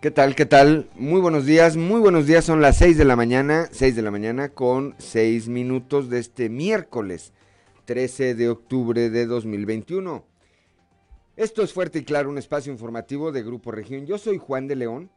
¿Qué tal? ¿Qué tal? Muy buenos días, muy buenos días. Son las 6 de la mañana, 6 de la mañana con 6 minutos de este miércoles 13 de octubre de 2021. Esto es Fuerte y Claro, un espacio informativo de Grupo Región. Yo soy Juan de León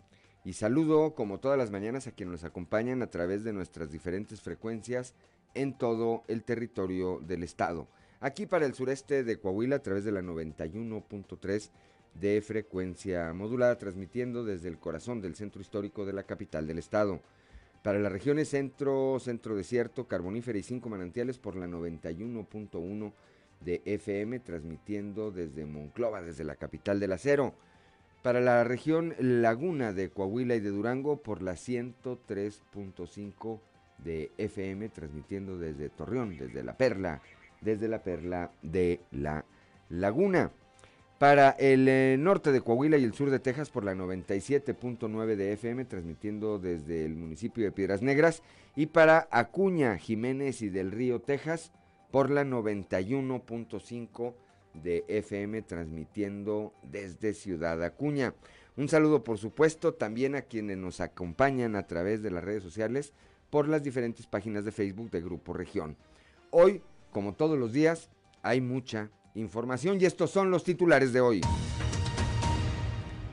y saludo como todas las mañanas a quienes nos acompañan a través de nuestras diferentes frecuencias en todo el territorio del estado. Aquí para el sureste de Coahuila a través de la 91.3 de frecuencia modulada, transmitiendo desde el corazón del centro histórico de la capital del estado. Para las regiones centro, centro desierto, carbonífera y cinco manantiales por la 91.1 de FM, transmitiendo desde Monclova, desde la capital del acero. Para la región Laguna de Coahuila y de Durango por la 103.5 de FM, transmitiendo desde Torreón, desde la Perla, desde la Perla de la Laguna. Para el eh, norte de Coahuila y el sur de Texas por la 97.9 de FM, transmitiendo desde el municipio de Piedras Negras. Y para Acuña, Jiménez y del Río, Texas, por la 91.5 de FM, transmitiendo desde Ciudad Acuña. Un saludo, por supuesto, también a quienes nos acompañan a través de las redes sociales por las diferentes páginas de Facebook de Grupo Región. Hoy, como todos los días, hay mucha información y estos son los titulares de hoy.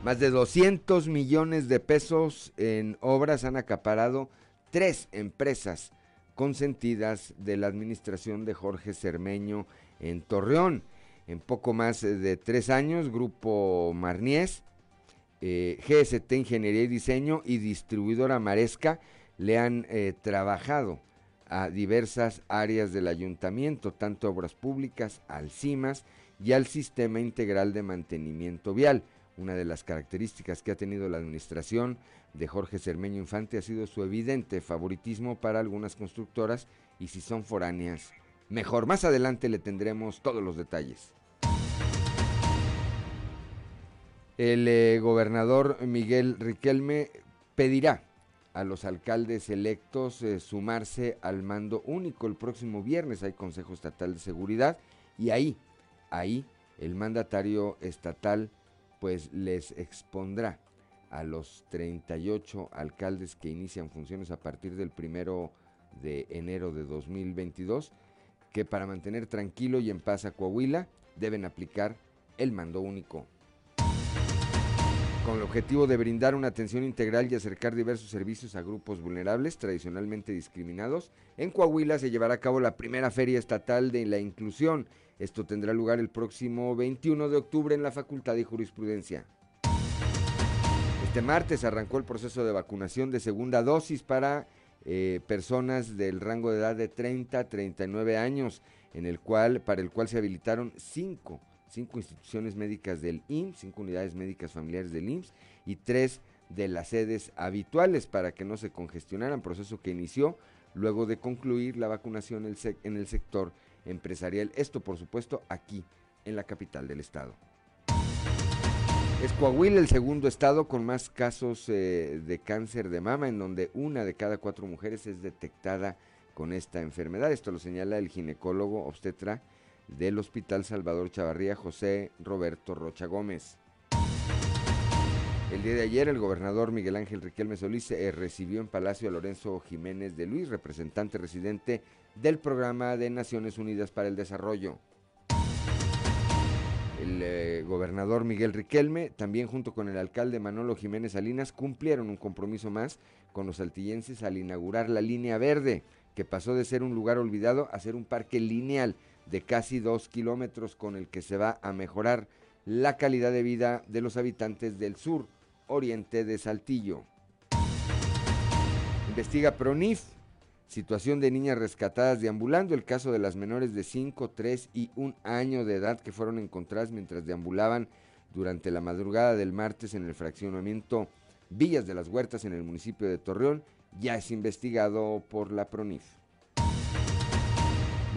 Más de 200 millones de pesos en obras han acaparado tres empresas consentidas de la administración de Jorge Cermeño en Torreón. En poco más de tres años, Grupo Marniés, eh, GST Ingeniería y Diseño y Distribuidora Maresca le han eh, trabajado a diversas áreas del ayuntamiento, tanto obras públicas, al CIMAS y al Sistema Integral de Mantenimiento Vial. Una de las características que ha tenido la administración de Jorge Cermeño Infante ha sido su evidente favoritismo para algunas constructoras y si son foráneas, mejor. Más adelante le tendremos todos los detalles. El eh, gobernador Miguel Riquelme pedirá a los alcaldes electos eh, sumarse al mando único. El próximo viernes hay Consejo Estatal de Seguridad y ahí, ahí el mandatario estatal pues les expondrá a los 38 alcaldes que inician funciones a partir del primero de enero de 2022 que para mantener tranquilo y en paz a Coahuila deben aplicar el mando único con el objetivo de brindar una atención integral y acercar diversos servicios a grupos vulnerables tradicionalmente discriminados, en Coahuila se llevará a cabo la primera Feria Estatal de la Inclusión. Esto tendrá lugar el próximo 21 de octubre en la Facultad de Jurisprudencia. Este martes arrancó el proceso de vacunación de segunda dosis para eh, personas del rango de edad de 30 a 39 años, en el cual, para el cual se habilitaron cinco cinco instituciones médicas del IMSS, cinco unidades médicas familiares del IMSS y tres de las sedes habituales para que no se congestionaran, proceso que inició luego de concluir la vacunación en el sector empresarial. Esto, por supuesto, aquí, en la capital del estado. Es Coahuila el segundo estado con más casos eh, de cáncer de mama, en donde una de cada cuatro mujeres es detectada con esta enfermedad. Esto lo señala el ginecólogo obstetra del Hospital Salvador Chavarría, José Roberto Rocha Gómez. El día de ayer el gobernador Miguel Ángel Riquelme Solís recibió en Palacio a Lorenzo Jiménez de Luis, representante residente del Programa de Naciones Unidas para el Desarrollo. El eh, gobernador Miguel Riquelme, también junto con el alcalde Manolo Jiménez Salinas, cumplieron un compromiso más con los altillenses al inaugurar la línea verde, que pasó de ser un lugar olvidado a ser un parque lineal de casi dos kilómetros con el que se va a mejorar la calidad de vida de los habitantes del sur oriente de Saltillo. Investiga PRONIF, situación de niñas rescatadas deambulando, el caso de las menores de 5, 3 y 1 año de edad que fueron encontradas mientras deambulaban durante la madrugada del martes en el fraccionamiento Villas de las Huertas en el municipio de Torreón, ya es investigado por la PRONIF.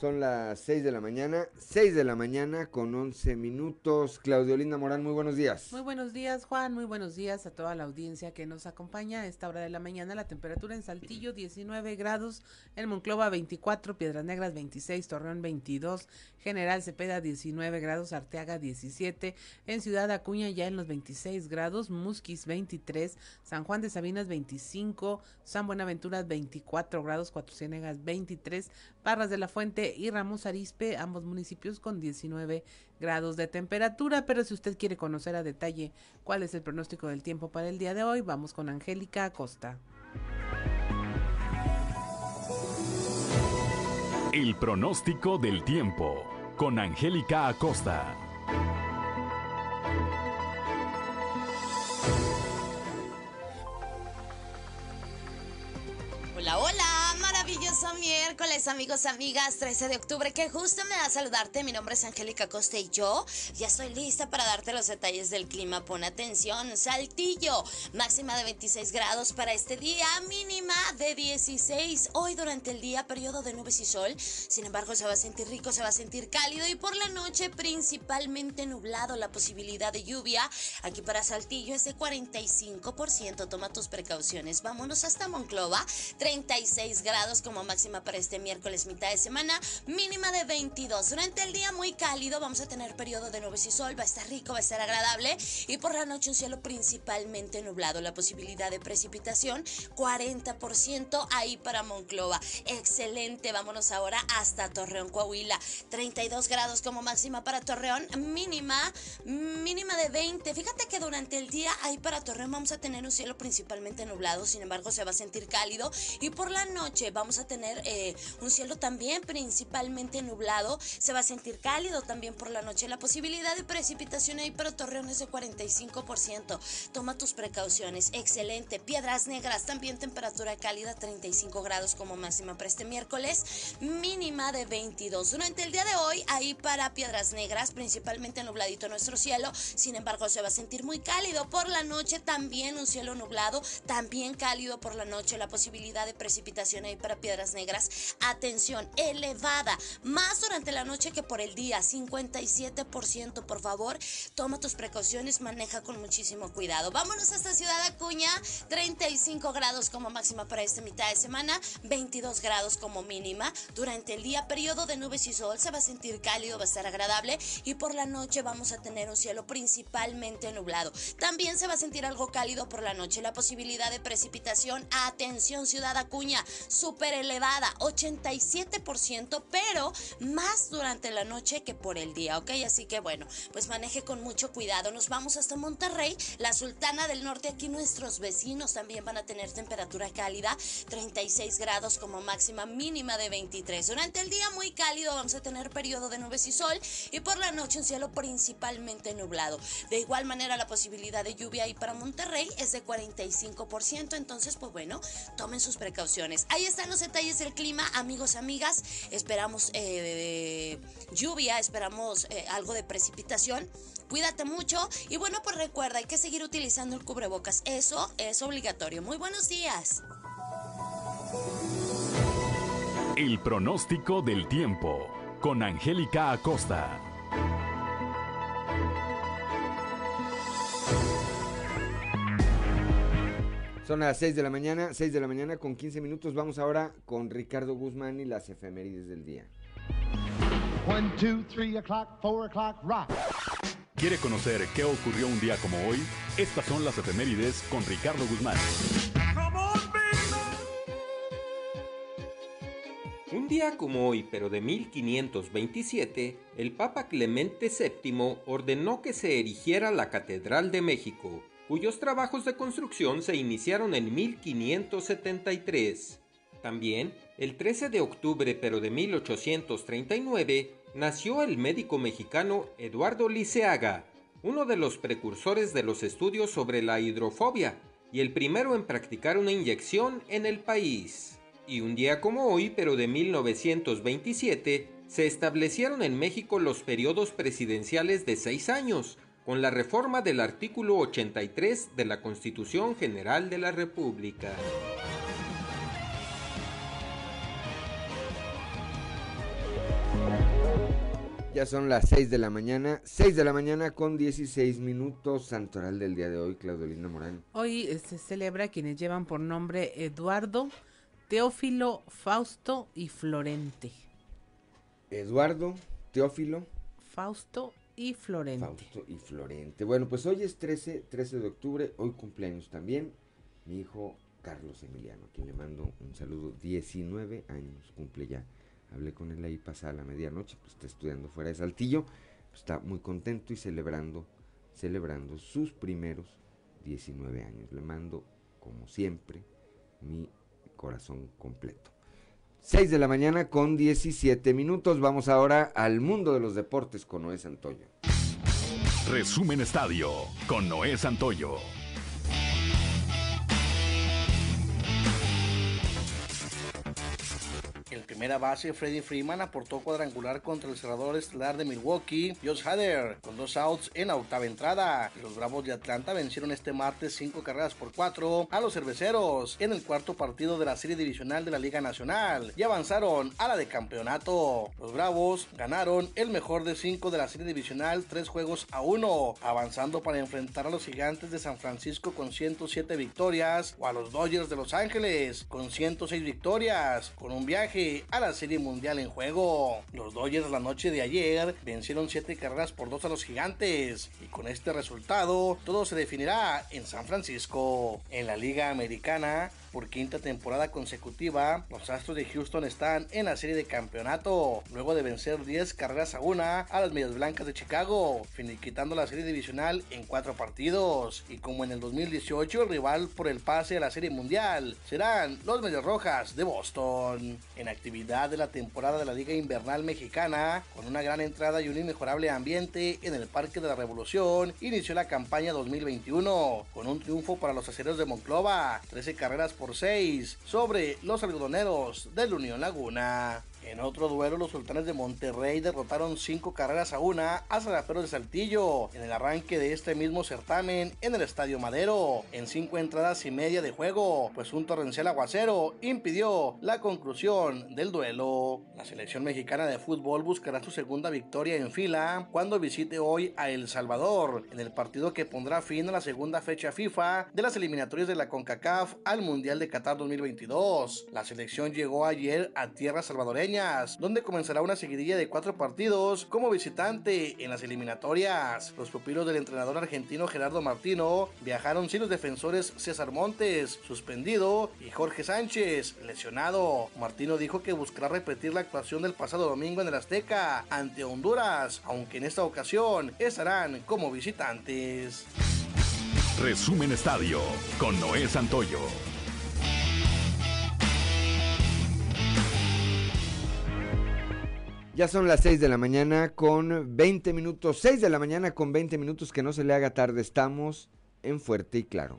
Son las 6 de la mañana, 6 de la mañana con 11 minutos. Claudio Linda Morán, muy buenos días. Muy buenos días, Juan. Muy buenos días a toda la audiencia que nos acompaña a esta hora de la mañana. La temperatura en Saltillo 19 grados, en Monclova 24, Piedras Negras 26, Torreón 22, General Cepeda 19 grados, Arteaga 17, en Ciudad Acuña ya en los 26 grados, Musquis 23, San Juan de Sabinas 25, San Buenaventura 24 grados, Cuatro Ciénegas 23, Parras de la Fuente y Ramos Arispe, ambos municipios con 19 grados de temperatura. Pero si usted quiere conocer a detalle cuál es el pronóstico del tiempo para el día de hoy, vamos con Angélica Acosta. El pronóstico del tiempo con Angélica Acosta. Miércoles, amigos, amigas, 13 de octubre. Qué justo me da saludarte. Mi nombre es Angélica Costa y yo ya estoy lista para darte los detalles del clima. Pon atención, Saltillo, máxima de 26 grados para este día, mínima de 16. Hoy durante el día, periodo de nubes y sol. Sin embargo, se va a sentir rico, se va a sentir cálido y por la noche principalmente nublado. La posibilidad de lluvia aquí para Saltillo es de 45%. Toma tus precauciones. Vámonos hasta Monclova. 36 grados como máxima para este miércoles mitad de semana, mínima de 22. Durante el día muy cálido, vamos a tener periodo de nubes y sol, va a estar rico, va a estar agradable y por la noche un cielo principalmente nublado, la posibilidad de precipitación 40% ahí para Monclova. Excelente, vámonos ahora hasta Torreón, Coahuila. 32 grados como máxima para Torreón, mínima mínima de 20. Fíjate que durante el día ahí para Torreón vamos a tener un cielo principalmente nublado, sin embargo se va a sentir cálido y por la noche vamos a tener eh, un cielo también principalmente nublado. Se va a sentir cálido también por la noche. La posibilidad de precipitación ahí para Torreón es de 45%. Toma tus precauciones. Excelente. Piedras Negras también temperatura cálida 35 grados como máxima para este miércoles. Mínima de 22. Durante el día de hoy ahí para Piedras Negras principalmente nubladito nuestro cielo. Sin embargo se va a sentir muy cálido. Por la noche también un cielo nublado. También cálido por la noche. La posibilidad de precipitación ahí para Piedras Negras. Atención, elevada, más durante la noche que por el día, 57%, por favor. Toma tus precauciones, maneja con muchísimo cuidado. Vámonos hasta Ciudad Acuña, 35 grados como máxima para esta mitad de semana, 22 grados como mínima. Durante el día, periodo de nubes y sol, se va a sentir cálido, va a estar agradable y por la noche vamos a tener un cielo principalmente nublado. También se va a sentir algo cálido por la noche, la posibilidad de precipitación. Atención, Ciudad Acuña, súper elevada, 87%, pero más durante la noche que por el día, ¿ok? Así que bueno, pues maneje con mucho cuidado. Nos vamos hasta Monterrey, la Sultana del Norte, aquí nuestros vecinos también van a tener temperatura cálida, 36 grados como máxima mínima de 23. Durante el día muy cálido vamos a tener periodo de nubes y sol y por la noche un cielo principalmente nublado. De igual manera la posibilidad de lluvia ahí para Monterrey es de 45%, entonces pues bueno, tomen sus precauciones. Ahí están los detalles del clima, amigos, amigas. Esperamos eh, lluvia, esperamos eh, algo de precipitación. Cuídate mucho y bueno, pues recuerda, hay que seguir utilizando el cubrebocas. Eso es obligatorio. Muy buenos días. El pronóstico del tiempo con Angélica Acosta. Son las 6 de la mañana, 6 de la mañana con 15 minutos. Vamos ahora con Ricardo Guzmán y las efemérides del día. 1, 2, 3 o'clock, 4 o'clock, rock. ¿Quiere conocer qué ocurrió un día como hoy? Estas son las efemérides con Ricardo Guzmán. Un día como hoy, pero de 1527, el Papa Clemente VII ordenó que se erigiera la Catedral de México, cuyos trabajos de construcción se iniciaron en 1573. También, el 13 de octubre pero de 1839, nació el médico mexicano Eduardo Liceaga, uno de los precursores de los estudios sobre la hidrofobia y el primero en practicar una inyección en el país. Y un día como hoy, pero de 1927, Se establecieron en México los periodos presidenciales de seis años, con la reforma del artículo 83 de la Constitución General de la República. Ya son las 6 de la mañana, 6 de la mañana con 16 minutos, santoral del día de hoy, Claudelina Morán. Hoy eh, se celebra quienes llevan por nombre Eduardo, Teófilo, Fausto y Florente. Eduardo, Teófilo, Fausto y Florente. Fausto y Florente. Bueno, pues hoy es 13, 13 de octubre, hoy cumpleaños también mi hijo Carlos Emiliano, a quien le mando un saludo, 19 años cumple ya hablé con él ahí pasada la medianoche, pues está estudiando fuera de Saltillo, pues está muy contento y celebrando, celebrando sus primeros 19 años. Le mando, como siempre, mi corazón completo. 6 de la mañana con 17 minutos. Vamos ahora al mundo de los deportes con Noé Santoyo. Resumen Estadio con Noé Santoyo. Primera base, Freddie Freeman aportó cuadrangular contra el cerrador estelar de Milwaukee, Josh Hader, con dos outs en la octava entrada. Los Bravos de Atlanta vencieron este martes cinco carreras por cuatro a los cerveceros en el cuarto partido de la serie divisional de la Liga Nacional y avanzaron a la de campeonato. Los Bravos ganaron el mejor de cinco de la serie divisional, tres juegos a uno, avanzando para enfrentar a los gigantes de San Francisco con 107 victorias o a los Dodgers de Los Ángeles con 106 victorias, con un viaje a la Serie Mundial en juego. Los Dodgers la noche de ayer vencieron 7 carreras por 2 a los Gigantes y con este resultado todo se definirá en San Francisco. En la Liga Americana, por quinta temporada consecutiva, los Astros de Houston están en la serie de campeonato, luego de vencer 10 carreras a una a las Medias Blancas de Chicago, finiquitando la serie divisional en 4 partidos. Y como en el 2018, el rival por el pase a la serie mundial serán los Medias Rojas de Boston. En actividad de la temporada de la Liga Invernal Mexicana, con una gran entrada y un inmejorable ambiente en el Parque de la Revolución, inició la campaña 2021 con un triunfo para los aceros de Monclova, 13 carreras por 6 sobre los algodoneros del Unión Laguna. En otro duelo, los sultanes de Monterrey derrotaron 5 carreras a una a Zaraperos de Saltillo en el arranque de este mismo certamen en el Estadio Madero, en 5 entradas y media de juego, pues un torrencial aguacero impidió la conclusión del duelo. La selección mexicana de fútbol buscará su segunda victoria en fila cuando visite hoy a El Salvador, en el partido que pondrá fin a la segunda fecha FIFA de las eliminatorias de la CONCACAF al Mundial de Qatar 2022. La selección llegó ayer a tierra salvadoreña donde comenzará una seguidilla de cuatro partidos como visitante en las eliminatorias. Los pupilos del entrenador argentino Gerardo Martino viajaron sin los defensores César Montes, suspendido, y Jorge Sánchez, lesionado. Martino dijo que buscará repetir la actuación del pasado domingo en el Azteca ante Honduras, aunque en esta ocasión estarán como visitantes. Resumen Estadio con Noé Santoyo. Ya son las 6 de la mañana con 20 minutos. 6 de la mañana con 20 minutos, que no se le haga tarde. Estamos en Fuerte y Claro.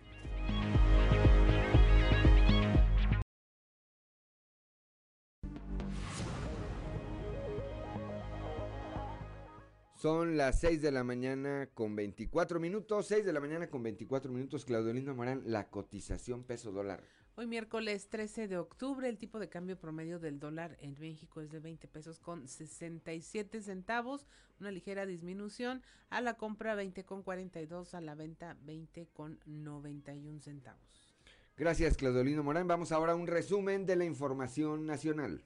Son las 6 de la mañana con 24 minutos. 6 de la mañana con 24 minutos. Claudio Lindo Morán, la cotización peso dólar. Hoy miércoles 13 de octubre el tipo de cambio promedio del dólar en México es de 20 pesos con 67 centavos, una ligera disminución a la compra 20 con 42, a la venta 20 con 91 centavos. Gracias Claudolino Morán. Vamos ahora a un resumen de la información nacional.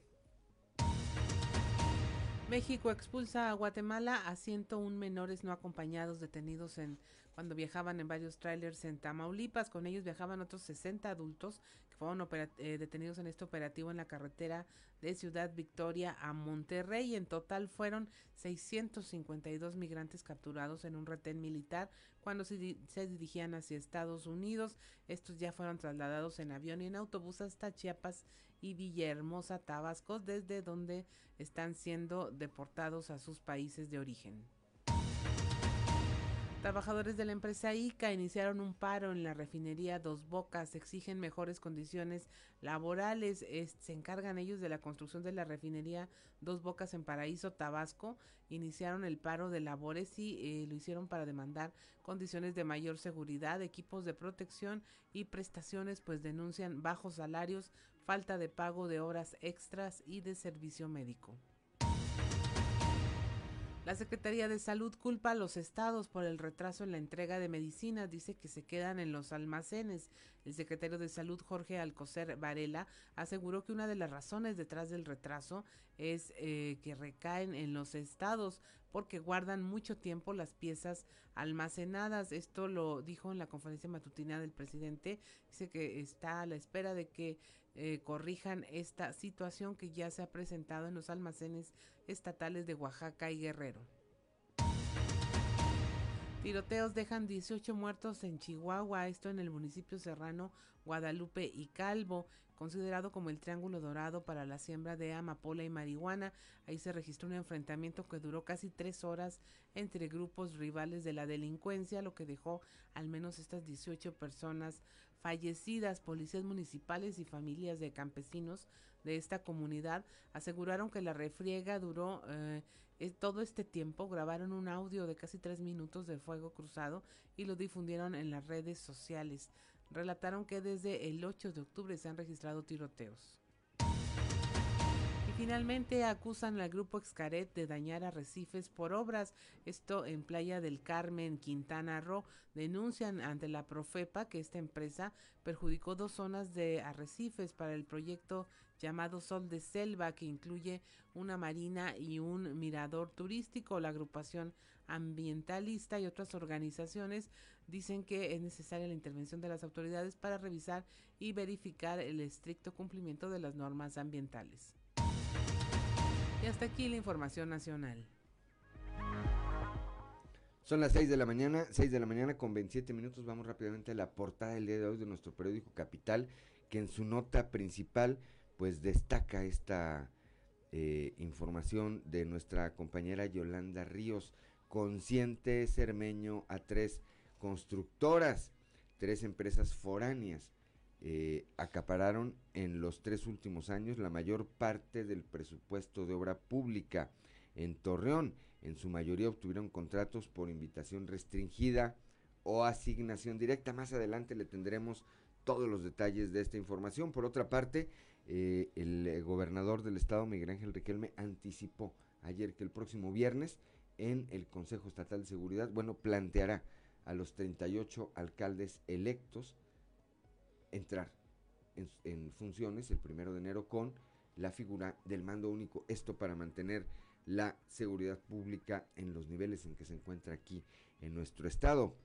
México expulsa a Guatemala a 101 menores no acompañados detenidos en cuando viajaban en varios trailers en Tamaulipas. Con ellos viajaban otros 60 adultos que fueron eh, detenidos en este operativo en la carretera de Ciudad Victoria a Monterrey. En total fueron 652 migrantes capturados en un retén militar cuando se, se dirigían hacia Estados Unidos. Estos ya fueron trasladados en avión y en autobús hasta Chiapas y Villahermosa, Tabasco, desde donde están siendo deportados a sus países de origen. Trabajadores de la empresa ICA iniciaron un paro en la refinería Dos Bocas, exigen mejores condiciones laborales, se encargan ellos de la construcción de la refinería Dos Bocas en Paraíso, Tabasco, iniciaron el paro de labores y eh, lo hicieron para demandar condiciones de mayor seguridad, equipos de protección y prestaciones, pues denuncian bajos salarios, falta de pago de horas extras y de servicio médico. La Secretaría de Salud culpa a los estados por el retraso en la entrega de medicinas, dice que se quedan en los almacenes. El secretario de Salud, Jorge Alcocer Varela, aseguró que una de las razones detrás del retraso es eh, que recaen en los estados porque guardan mucho tiempo las piezas almacenadas. Esto lo dijo en la conferencia matutina del presidente. Dice que está a la espera de que eh, corrijan esta situación que ya se ha presentado en los almacenes estatales de Oaxaca y Guerrero. Tiroteos dejan 18 muertos en Chihuahua, esto en el municipio serrano Guadalupe y Calvo, considerado como el triángulo dorado para la siembra de amapola y marihuana. Ahí se registró un enfrentamiento que duró casi tres horas entre grupos rivales de la delincuencia, lo que dejó al menos estas 18 personas fallecidas. Policías municipales y familias de campesinos de esta comunidad aseguraron que la refriega duró eh, todo este tiempo. Grabaron un audio de casi tres minutos de fuego cruzado y lo difundieron en las redes sociales. Relataron que desde el 8 de octubre se han registrado tiroteos. Finalmente acusan al grupo Excaret de dañar arrecifes por obras. Esto en Playa del Carmen, Quintana Roo. Denuncian ante la Profepa que esta empresa perjudicó dos zonas de arrecifes para el proyecto llamado Sol de Selva, que incluye una marina y un mirador turístico. La agrupación ambientalista y otras organizaciones dicen que es necesaria la intervención de las autoridades para revisar y verificar el estricto cumplimiento de las normas ambientales. Y hasta aquí la información nacional. Son las 6 de la mañana, 6 de la mañana con 27 minutos. Vamos rápidamente a la portada del día de hoy de nuestro periódico Capital, que en su nota principal pues destaca esta eh, información de nuestra compañera Yolanda Ríos. Consciente Cermeño a tres constructoras, tres empresas foráneas eh, acapararon en los tres últimos años la mayor parte del presupuesto de obra pública en Torreón. En su mayoría obtuvieron contratos por invitación restringida o asignación directa. Más adelante le tendremos todos los detalles de esta información. Por otra parte, eh, el eh, gobernador del estado, Miguel Ángel Riquelme, anticipó ayer que el próximo viernes en el Consejo Estatal de Seguridad, bueno, planteará a los 38 alcaldes electos entrar en, funciones el primero de enero con la figura del mando único. Esto para mantener la seguridad pública en los niveles en que se encuentra aquí en nuestro estado.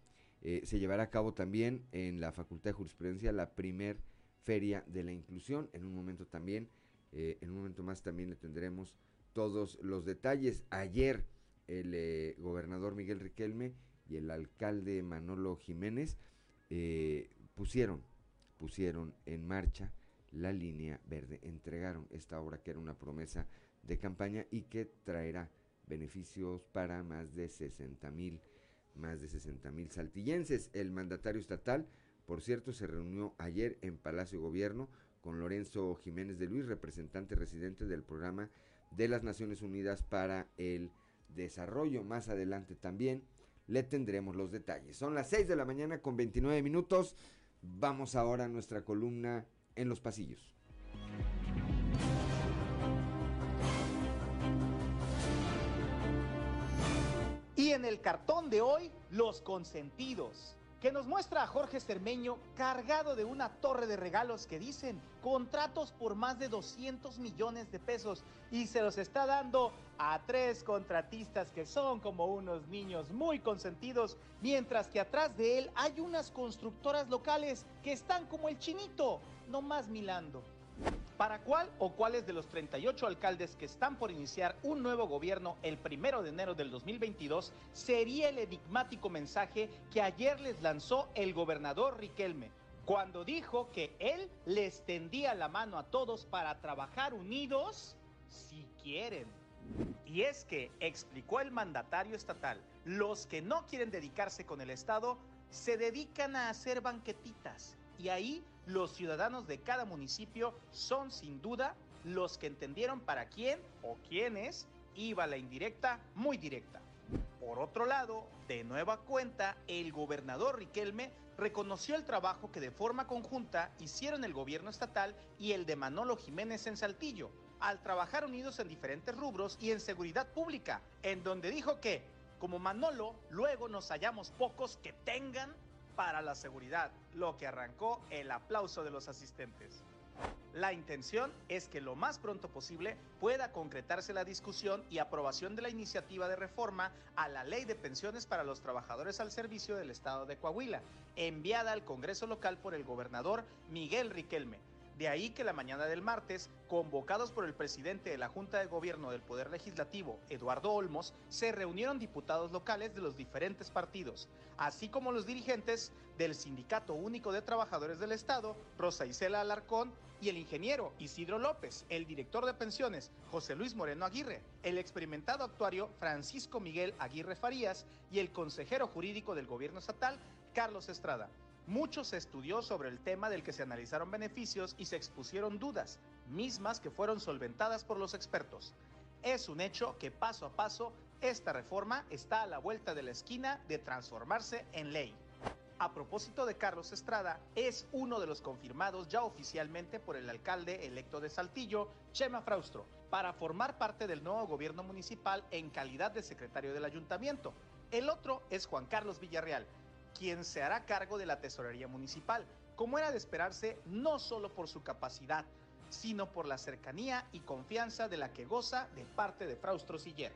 Eh, se llevará a cabo también en la Facultad de Jurisprudencia la primer feria de la inclusión. En un momento también, eh, en un momento más también le tendremos todos los detalles. Ayer el eh, gobernador Miguel Riquelme y el alcalde Manolo Jiménez pusieron pusieron en marcha la línea verde, entregaron esta obra que era una promesa de campaña y que traerá beneficios para más de 60 mil más de 60 mil saltillenses. El mandatario estatal, por cierto, se reunió ayer en Palacio Gobierno con Lorenzo Jiménez de Luis, representante residente del programa de las Naciones Unidas para el Desarrollo. Más adelante también le tendremos los detalles. Son las 6 de la mañana con 29 minutos. Vamos ahora a nuestra columna en los pasillos. Y en el cartón de hoy, los consentidos que nos muestra a Jorge Cermeño cargado de una torre de regalos que dicen contratos por más de 200 millones de pesos y se los está dando a tres contratistas que son como unos niños muy consentidos, mientras que atrás de él hay unas constructoras locales que están como el chinito, no más milando. ¿Para cuál o cuáles de los 38 alcaldes que están por iniciar un nuevo gobierno el primero de enero del 2022 sería el enigmático mensaje que ayer les lanzó el gobernador Riquelme? Cuando dijo que él les tendía la mano a todos para trabajar unidos si quieren. Y es que, explicó el mandatario estatal, Los que no quieren dedicarse con el Estado se dedican a hacer banquetitas y ahí los ciudadanos de cada municipio son sin duda los que entendieron para quién o quiénes iba la indirecta muy directa. Por otro lado, de nueva cuenta, el gobernador Riquelme reconoció el trabajo que de forma conjunta hicieron el gobierno estatal y el de Manolo Jiménez en Saltillo, al trabajar unidos en diferentes rubros y en seguridad pública, en donde dijo que, como Manolo, luego nos hallamos pocos que tengan para la seguridad, lo que arrancó el aplauso de los asistentes. La intención es que lo más pronto posible pueda concretarse la discusión y aprobación de la iniciativa de reforma a la ley de pensiones para los trabajadores al servicio del Estado de Coahuila, enviada al Congreso local por el gobernador Miguel Riquelme de ahí que la mañana del martes, convocados por el presidente de la Junta de Gobierno del Poder Legislativo, Eduardo Olmos, se reunieron diputados locales de los diferentes partidos, así como los dirigentes del Sindicato Único de Trabajadores del Estado, Rosa Isela Alarcón, y el ingeniero Isidro López, el director de pensiones, José Luis Moreno Aguirre, el experimentado actuario Francisco Miguel Aguirre Farías y el consejero jurídico del gobierno estatal, Carlos Estrada. Mucho se estudió sobre el tema del que se analizaron beneficios y se expusieron dudas, mismas que fueron solventadas por los expertos. Es un hecho que paso a paso esta reforma está a la vuelta de la esquina de transformarse en ley. A propósito de Carlos Estrada, es uno de los confirmados ya oficialmente por el alcalde electo de Saltillo, Chema Fraustro, para formar parte del nuevo gobierno municipal en calidad de secretario del ayuntamiento. El otro es Juan Carlos Villarreal, quien se hará cargo de la tesorería municipal, como era de esperarse no solo por su capacidad, sino por la cercanía y confianza de la que goza de parte de Fraustro Siller.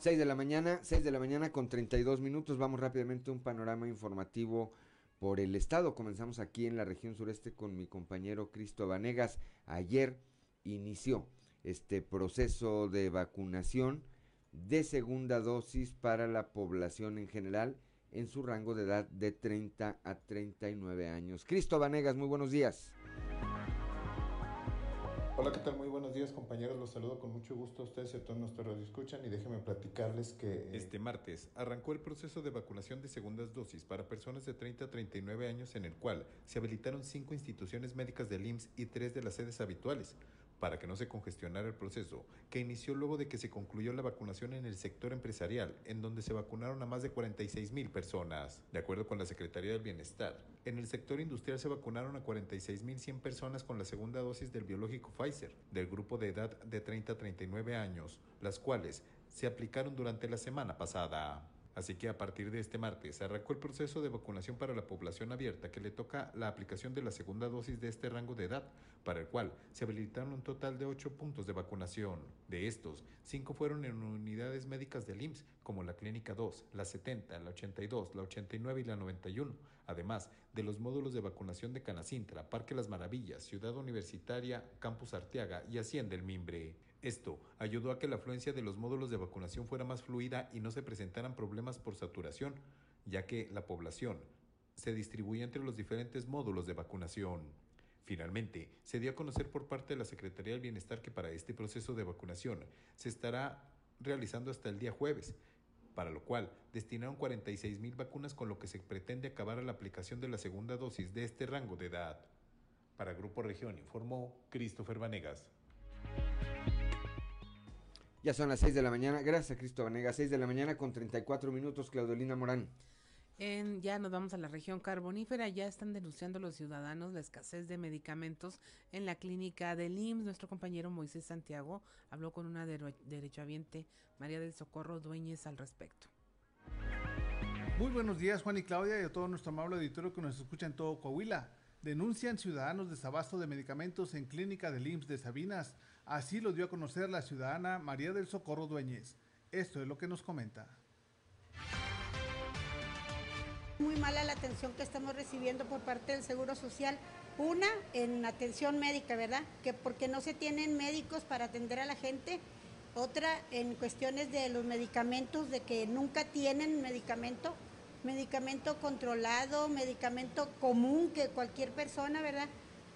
6 de la mañana, 6 de la mañana con 32 minutos. Vamos rápidamente a un panorama informativo por el estado. Comenzamos aquí en la región sureste con mi compañero Cristo Vanegas. Ayer inició este proceso de vacunación de segunda dosis para la población en general en su rango de edad de 30 a 39 años. Cristo Vanegas, muy buenos días. Hola, ¿qué tal? Muy buenos días, compañeros. Los saludo con mucho gusto a ustedes y a todos nuestros escuchan y déjenme platicarles que este martes arrancó el proceso de vacunación de segundas dosis para personas de 30 a 39 años en el cual se habilitaron cinco instituciones médicas del IMSS y tres de las sedes habituales para que no se congestionara el proceso, que inició luego de que se concluyó la vacunación en el sector empresarial, en donde se vacunaron a más de 46 mil personas. De acuerdo con la Secretaría del Bienestar, en el sector industrial se vacunaron a 46 mil 100 personas con la segunda dosis del biológico Pfizer, del grupo de edad de 30 a 39 años, las cuales se aplicaron durante la semana pasada. Así que a partir de este martes arrancó el proceso de vacunación para la población abierta que le toca la aplicación de la segunda dosis de este rango de edad, para el cual se habilitaron un total de ocho puntos de vacunación. De estos, cinco fueron en unidades médicas del IMSS, como la Clínica 2, la 70, la 82, la 89 y la 91, además de los módulos de vacunación de Canacintra, Parque Las Maravillas, Ciudad Universitaria, Campus Arteaga y Hacienda el Mimbre. Esto ayudó a que la afluencia de los módulos de vacunación fuera más fluida y no se presentaran problemas por saturación, ya que la población se distribuía entre los diferentes módulos de vacunación. Finalmente, se dio a conocer por parte de la Secretaría del Bienestar que para este proceso de vacunación se estará realizando hasta el día jueves, para lo cual destinaron 46 mil vacunas con lo que se pretende acabar a la aplicación de la segunda dosis de este rango de edad. Para Grupo Región informó Christopher Vanegas. Ya son las 6 de la mañana. Gracias Cristo Vanegas. 6 de la mañana con 34 minutos. Claudelina Morán. En, ya nos vamos a la región carbonífera, ya están denunciando los ciudadanos la escasez de medicamentos en la clínica del IMSS. Nuestro compañero Moisés Santiago habló con una derechohabiente, María del Socorro Dueñez, al respecto. Muy buenos días, Juan y Claudia, y a todo nuestro amable auditorio que nos escucha en todo Coahuila. Denuncian ciudadanos desabasto de medicamentos en clínica del IMSS de Sabinas. Así lo dio a conocer la ciudadana María del Socorro Dueñez. Esto es lo que nos comenta. Muy mala la atención que estamos recibiendo por parte del Seguro Social. Una, en atención médica, ¿verdad? Que porque no se tienen médicos para atender a la gente. Otra, en cuestiones de los medicamentos, de que nunca tienen medicamento. Medicamento controlado, medicamento común que cualquier persona, ¿verdad?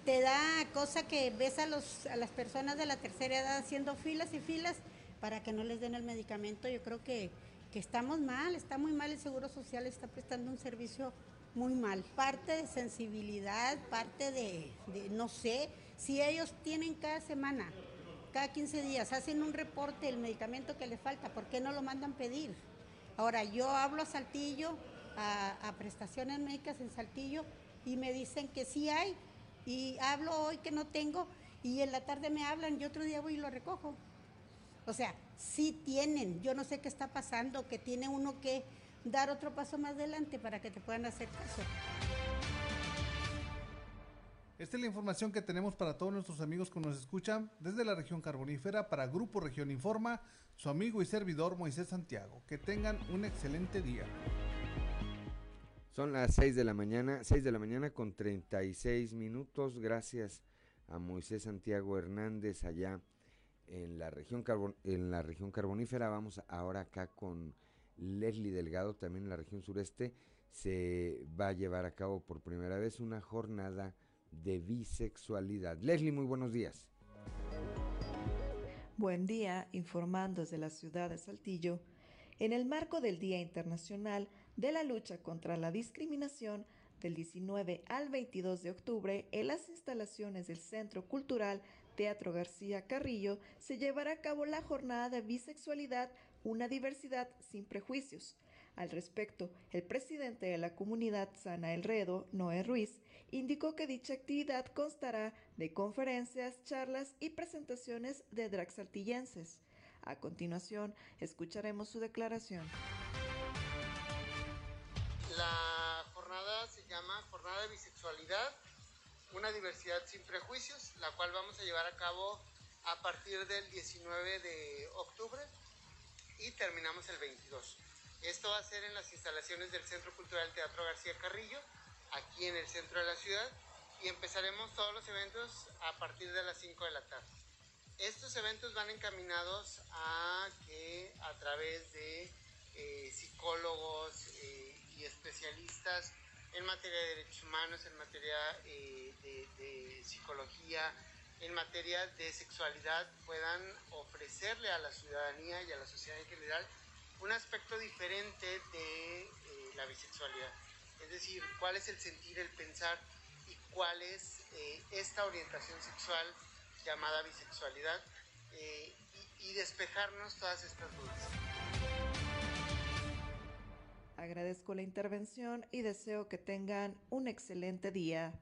Te da cosa que ves a, los, a las personas de la tercera edad haciendo filas y filas para que no les den el medicamento. Yo creo que, que estamos mal, está muy mal el Seguro Social, está prestando un servicio muy mal. Parte de sensibilidad, parte de, no sé, si ellos tienen cada semana, cada 15 días, hacen un reporte del medicamento que le falta, ¿por qué no lo mandan pedir? Ahora, yo hablo a Saltillo, a prestaciones médicas en Saltillo, y me dicen que sí hay, y hablo hoy que no tengo, y en la tarde me hablan, y otro día voy y lo recojo. O sea, sí tienen, yo no sé qué está pasando, que tiene uno que dar otro paso más adelante para que te puedan hacer caso. Esta es la información que tenemos para todos nuestros amigos que nos escuchan desde la región carbonífera para Grupo Región Informa, su amigo y servidor Moisés Santiago. Que tengan un excelente día. Son las 6 de la mañana, 6 de la mañana con 36 minutos. Gracias a Moisés Santiago Hernández allá en la región, carbon, en la región carbonífera. Vamos ahora acá con Leslie Delgado, también en la región sureste. Se va a llevar a cabo por primera vez una jornada de bisexualidad. Leslie, muy buenos días. Buen día, informando desde la ciudad de Saltillo. En el marco del Día Internacional de la Lucha contra la Discriminación, del 19 al 22 de octubre, en las instalaciones del Centro Cultural Teatro García Carrillo, se llevará a cabo la jornada de bisexualidad, una diversidad sin prejuicios. Al respecto, el presidente de la comunidad Sana El Redo, Noé Ruiz, indicó que dicha actividad constará de conferencias, charlas y presentaciones de drag saltillenses. A continuación, escucharemos su declaración. La jornada se llama Jornada de Bisexualidad, una diversidad sin prejuicios, la cual vamos a llevar a cabo a partir del 19 de octubre y terminamos el 22. Esto va a ser en las instalaciones del Centro Cultural Teatro García Carrillo, aquí en el centro de la ciudad, y empezaremos todos los eventos a partir de las 5 de la tarde. Estos eventos van encaminados a que a través de eh, psicólogos eh, especialistas en materia de derechos humanos, en materia eh, de, psicología, en materia de sexualidad, puedan ofrecerle a la ciudadanía y a la sociedad en general un aspecto diferente de eh, la bisexualidad. Es decir, cuál es el sentir, el pensar y cuál es eh, esta orientación sexual llamada bisexualidad y despejarnos todas estas dudas. Agradezco la intervención y deseo que tengan un excelente día.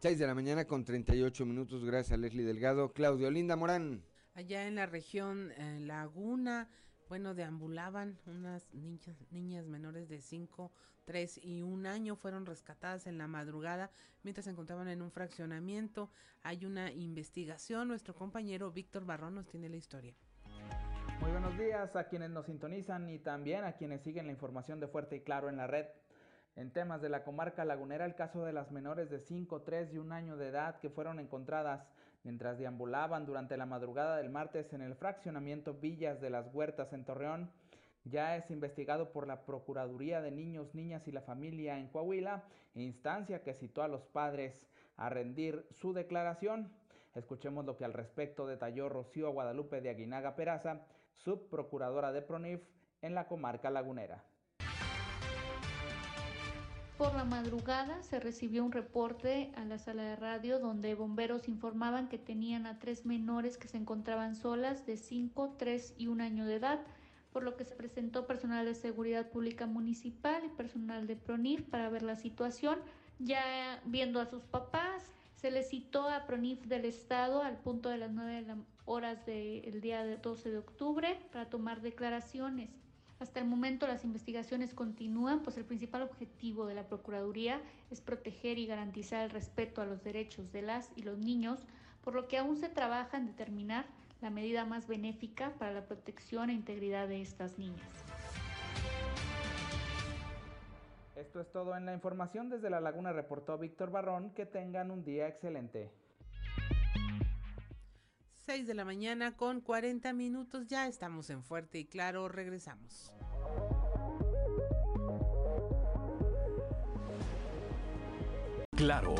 6 de la mañana con 38 minutos, gracias a Leslie Delgado. Claudio Linda Morán. Allá en la región eh, Laguna, bueno, deambulaban unas niñas, niñas menores de 5, 3 y 1 año, fueron rescatadas en la madrugada mientras se encontraban en un fraccionamiento. Hay una investigación, nuestro compañero Víctor Barrón nos tiene la historia. Muy buenos días a quienes nos sintonizan y también a quienes siguen la información de Fuerte y Claro en la red. En temas de la comarca lagunera, el caso de las menores de 5, 3 y 1 año de edad que fueron encontradas mientras deambulaban durante la madrugada del martes en el fraccionamiento Villas de las Huertas en Torreón, ya es investigado por la Procuraduría de Niños, Niñas y la Familia en Coahuila, instancia que citó a los padres a rendir su declaración. Escuchemos lo que al respecto detalló Rocío Guadalupe de Aguinaga Peraza, subprocuradora de PRONIF en la comarca lagunera. Por la madrugada se recibió un reporte a la sala de radio donde bomberos informaban que tenían a tres menores que se encontraban solas de 5, 3 y 1 año de edad, por lo que se presentó personal de seguridad pública municipal y personal de PRONIF para ver la situación. Ya viendo a sus papás, se les citó a PRONIF del Estado al punto de las 9 horas del día 12 de octubre para tomar declaraciones. Hasta el momento las investigaciones continúan, pues el principal objetivo de la Procuraduría es proteger y garantizar el respeto a los derechos de las y los niños, por lo que aún se trabaja en determinar la medida más benéfica para la protección e integridad de estas niñas. Esto es todo en la información. Desde La Laguna reportó Víctor Barrón. Que tengan un día excelente. 6 de la mañana con 40 minutos. Ya estamos en Fuerte y Claro. Regresamos. claro.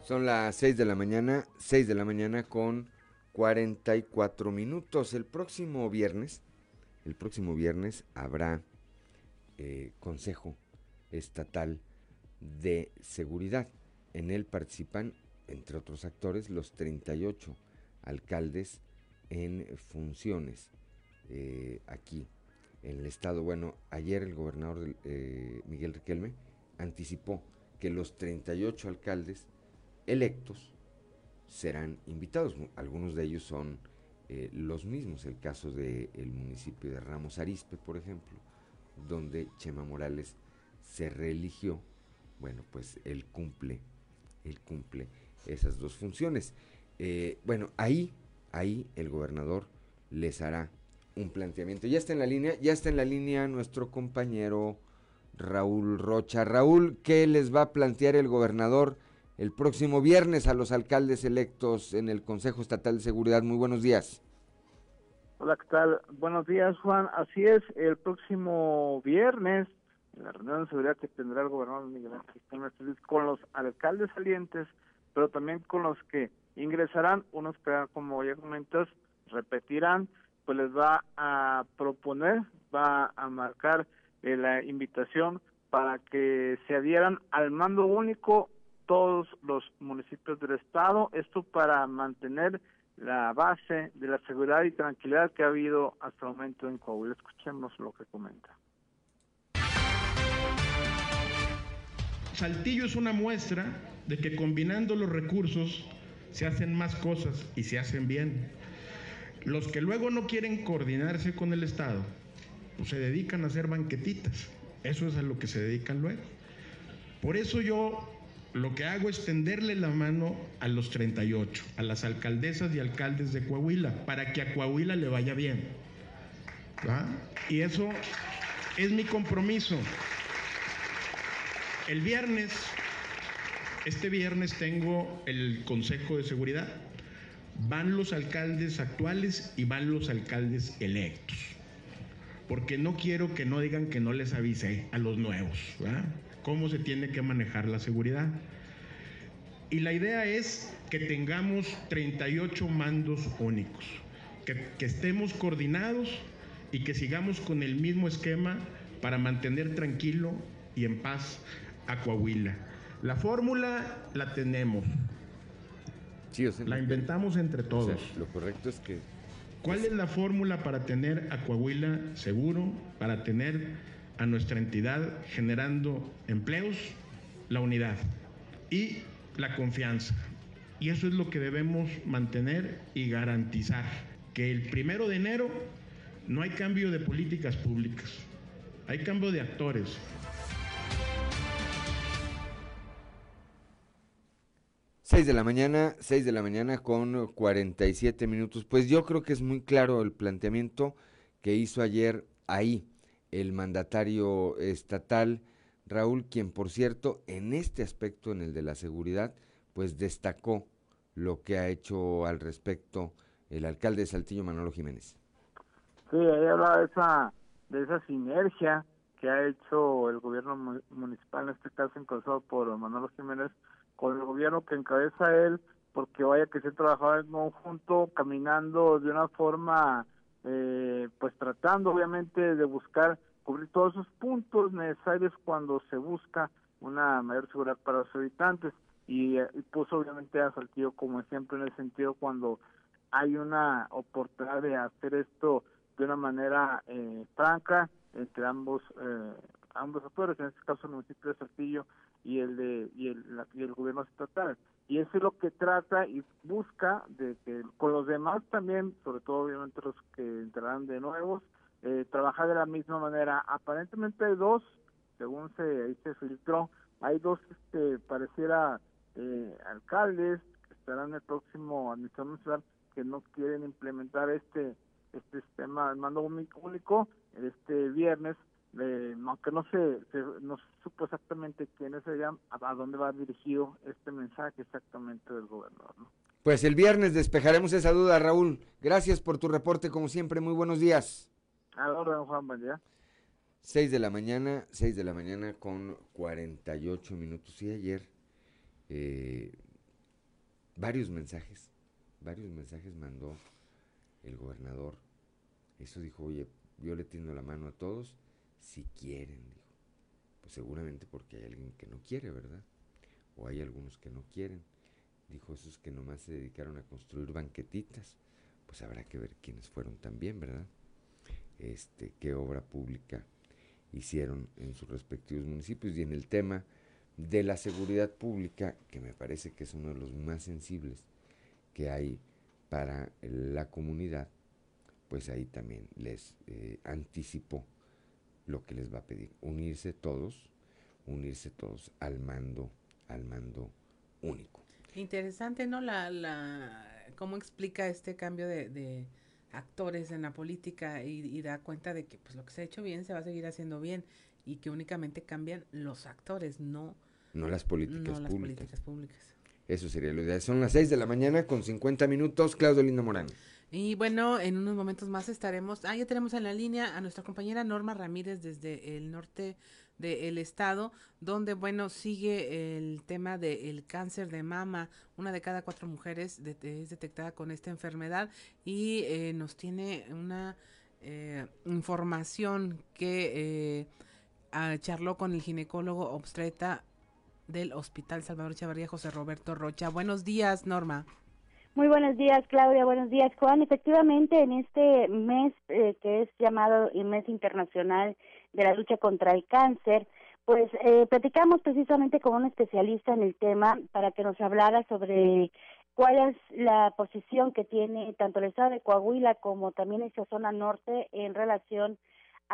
Son las 6 de la mañana, 6 de la mañana con 44 minutos. El próximo viernes, el próximo viernes habrá eh, Consejo Estatal de Seguridad. En él participan, entre otros actores, los 38 alcaldes en funciones eh, aquí en el estado. Bueno, ayer el gobernador eh, Miguel Riquelme anticipó que los 38 alcaldes electos serán invitados. Algunos de ellos son eh, los mismos. El caso del municipio de Ramos Arispe, por ejemplo, donde Chema Morales se reeligió. Bueno, pues él cumple, él cumple esas dos funciones. Eh, bueno, ahí, ahí el gobernador les hará un planteamiento. Ya está en la línea, ya está en la línea nuestro compañero Raúl Rocha. Raúl, ¿qué les va a plantear el gobernador? El próximo viernes a los alcaldes electos en el Consejo Estatal de Seguridad. Muy buenos días. Hola, ¿qué tal? Buenos días, Juan. Así es, el próximo viernes, en la reunión de seguridad que tendrá el gobernador Miguel Ángel con los alcaldes salientes, pero también con los que ingresarán, unos que, como ya comentas, repetirán, pues les va a proponer, va a marcar eh, la invitación para que se adhieran al mando único todos los municipios del estado, esto para mantener la base de la seguridad y tranquilidad que ha habido hasta el momento en Coahuila. Escuchemos lo que comenta. Saltillo es una muestra de que combinando los recursos se hacen más cosas y se hacen bien. Los que luego no quieren coordinarse con el Estado, pues se dedican a hacer banquetitas. Eso es a lo que se dedican luego. Por eso yo lo que hago es tenderle la mano a los 38, a las alcaldesas y alcaldes de Coahuila, para que a Coahuila le vaya bien. Y eso es mi compromiso. El viernes, este viernes tengo el Consejo de Seguridad. Van los alcaldes actuales y van los alcaldes electos. Porque no quiero que no digan que no les avisé a los nuevos. ¿verdad? Cómo se tiene que manejar la seguridad. Y la idea es que tengamos 38 mandos únicos, que, que estemos coordinados y que sigamos con el mismo esquema para mantener tranquilo y en paz a Coahuila. La fórmula la tenemos. la inventamos entre todos. lo correcto es que... ¿Cuál es la fórmula para tener a Coahuila seguro, para tener a nuestra entidad generando empleos, la unidad y la confianza. Y eso es lo que debemos mantener y garantizar, que el primero de enero no hay cambio de políticas públicas, hay cambio de actores. Seis de la mañana, seis de la mañana con 47 minutos. Pues yo creo que es muy claro el planteamiento que hizo ayer ahí el mandatario estatal Raúl, quien por cierto en este aspecto, en el de la seguridad, pues destacó lo que ha hecho al respecto el alcalde de Saltillo, Manolo Jiménez. Sí, ahí habla de esa, de esa sinergia que ha hecho el gobierno municipal, en este caso encabezado por Manolo Jiménez, con el gobierno que encabeza él, porque vaya que se trabajaba en conjunto, caminando de una forma eh, pues tratando obviamente de buscar cubrir todos esos puntos necesarios cuando se busca una mayor seguridad para los habitantes. Y, eh, puso obviamente a Saltillo como ejemplo en el sentido cuando hay una oportunidad de hacer esto de una manera eh, franca entre ambos eh, ambos actores, en este caso el municipio de Saltillo y el de y el, y el gobierno estatal y eso es lo que trata y busca de que con los demás también, sobre todo obviamente los que entrarán de nuevos, eh, trabajar de la misma manera. Aparentemente hay dos, según se, ahí se filtró, hay dos, este, pareciera, eh, alcaldes que estarán en el próximo administración que no quieren implementar este este sistema de mando único este viernes eh, aunque no se, no supo exactamente quiénes serían, a, a, dónde va dirigido este mensaje exactamente del gobernador. ¿no? Pues el viernes despejaremos esa duda, Raúl. Gracias por tu reporte, como siempre. Muy buenos días. A la orden, Juan, buen día. 6 de la mañana, 6 de la mañana con 48 minutos. Y ayer, eh, varios mensajes, varios mensajes mandó el gobernador. Eso dijo, oye, yo le tiendo la mano a todos, si quieren, dijo. Pues seguramente porque hay alguien que no quiere, ¿verdad? O hay algunos que no quieren. Dijo esos que nomás se dedicaron a construir banquetitas. Pues habrá que ver quiénes fueron también, ¿verdad? Este, qué obra pública hicieron en sus respectivos municipios. Y en el tema de la seguridad pública, que me parece que es uno de los más sensibles que hay para la comunidad, pues ahí también les eh, anticipo lo que les va a pedir, unirse todos, unirse todos al mando, al mando único. Interesante, ¿no? La, la, cómo explica este cambio de, de actores en la política y, y, da cuenta de que pues lo que se ha hecho bien se va a seguir haciendo bien y que únicamente cambian los actores, no, no las políticas no públicas. las políticas públicas. Eso sería lo ideal. Son las 6 de la mañana con 50 minutos. Claudio Linda Morán. Y bueno, en unos momentos más estaremos. Ah, ya tenemos en la línea a nuestra compañera Norma Ramírez desde el norte del estado, donde, bueno, sigue el tema del cáncer de mama. Una de cada cuatro mujeres de, es detectada con esta enfermedad y eh, nos tiene una eh, información que eh, charló con el ginecólogo obstetra del Hospital Salvador Chavarría, José Roberto Rocha. Buenos días, Norma. Muy buenos días, Claudia. Buenos días, Juan. Efectivamente, en este mes eh, que es llamado el Mes Internacional de la Lucha contra el Cáncer, pues eh, platicamos precisamente con un especialista en el tema para que nos hablara sobre cuál es la posición que tiene tanto el estado de Coahuila como también esta zona norte en relación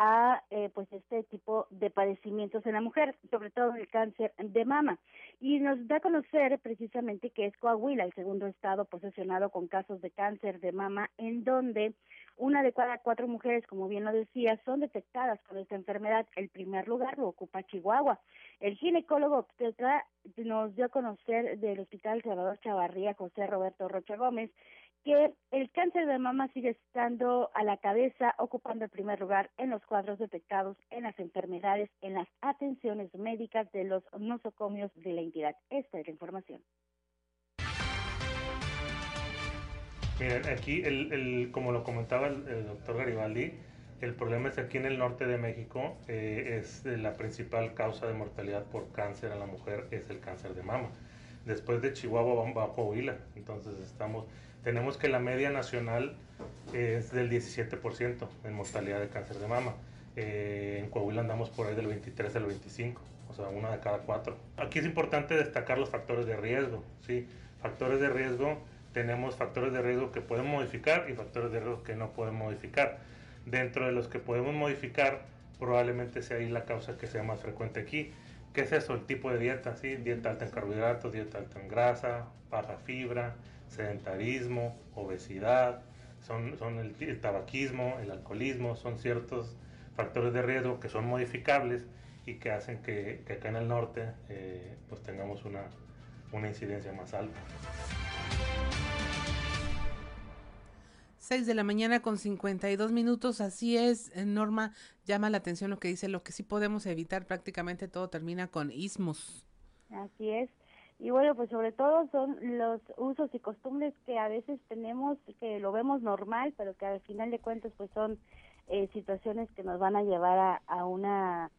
a eh, pues este tipo de padecimientos en la mujer, sobre todo el cáncer de mama. Y nos da a conocer precisamente que es Coahuila el segundo estado posesionado con casos de cáncer de mama, en donde una de cada cuatro mujeres, como bien lo decía, son detectadas con esta enfermedad. El primer lugar lo ocupa Chihuahua. El ginecólogo obstetra nos dio a conocer del Hospital Salvador Chavarría, José Roberto Rocha Gómez, que el cáncer de mama sigue estando a la cabeza, ocupando el primer lugar en los cuadros detectados en las enfermedades, en las atenciones médicas de los nosocomios de la entidad. Esta es la información. Miren, aquí, el, el, como lo comentaba el, doctor Garibaldi, el problema es que aquí en el norte de México eh, es la principal causa de mortalidad por cáncer a la mujer es el cáncer de mama. Después de Chihuahua va a Coahuila, entonces estamos tenemos que la media nacional es del 17% en mortalidad de cáncer de mama. Eh, en Coahuila andamos por ahí del 23 al 25, o sea, una de cada cuatro. Aquí es importante destacar los factores de riesgo, ¿sí? Factores de riesgo, tenemos factores de riesgo que podemos modificar y factores de riesgo que no podemos modificar. Dentro de los que podemos modificar, probablemente sea ahí la causa que sea más frecuente aquí. ¿Qué es eso? El tipo de dieta, ¿sí? Dieta alta en carbohidratos, dieta alta en grasa, baja fibra, sedentarismo, obesidad, son, son el, tabaquismo, el alcoholismo, son ciertos factores de riesgo que son modificables y que hacen que, que acá en el norte eh, pues tengamos una, una incidencia más alta. 6 de la mañana con 52 minutos, así es, Norma, llama la atención lo que dice, lo que sí podemos evitar, prácticamente todo termina con ismos. Así es, y bueno, pues sobre todo son los usos y costumbres que a veces tenemos, que lo vemos normal, pero que al final de cuentas pues son eh, situaciones que nos van a llevar a, a una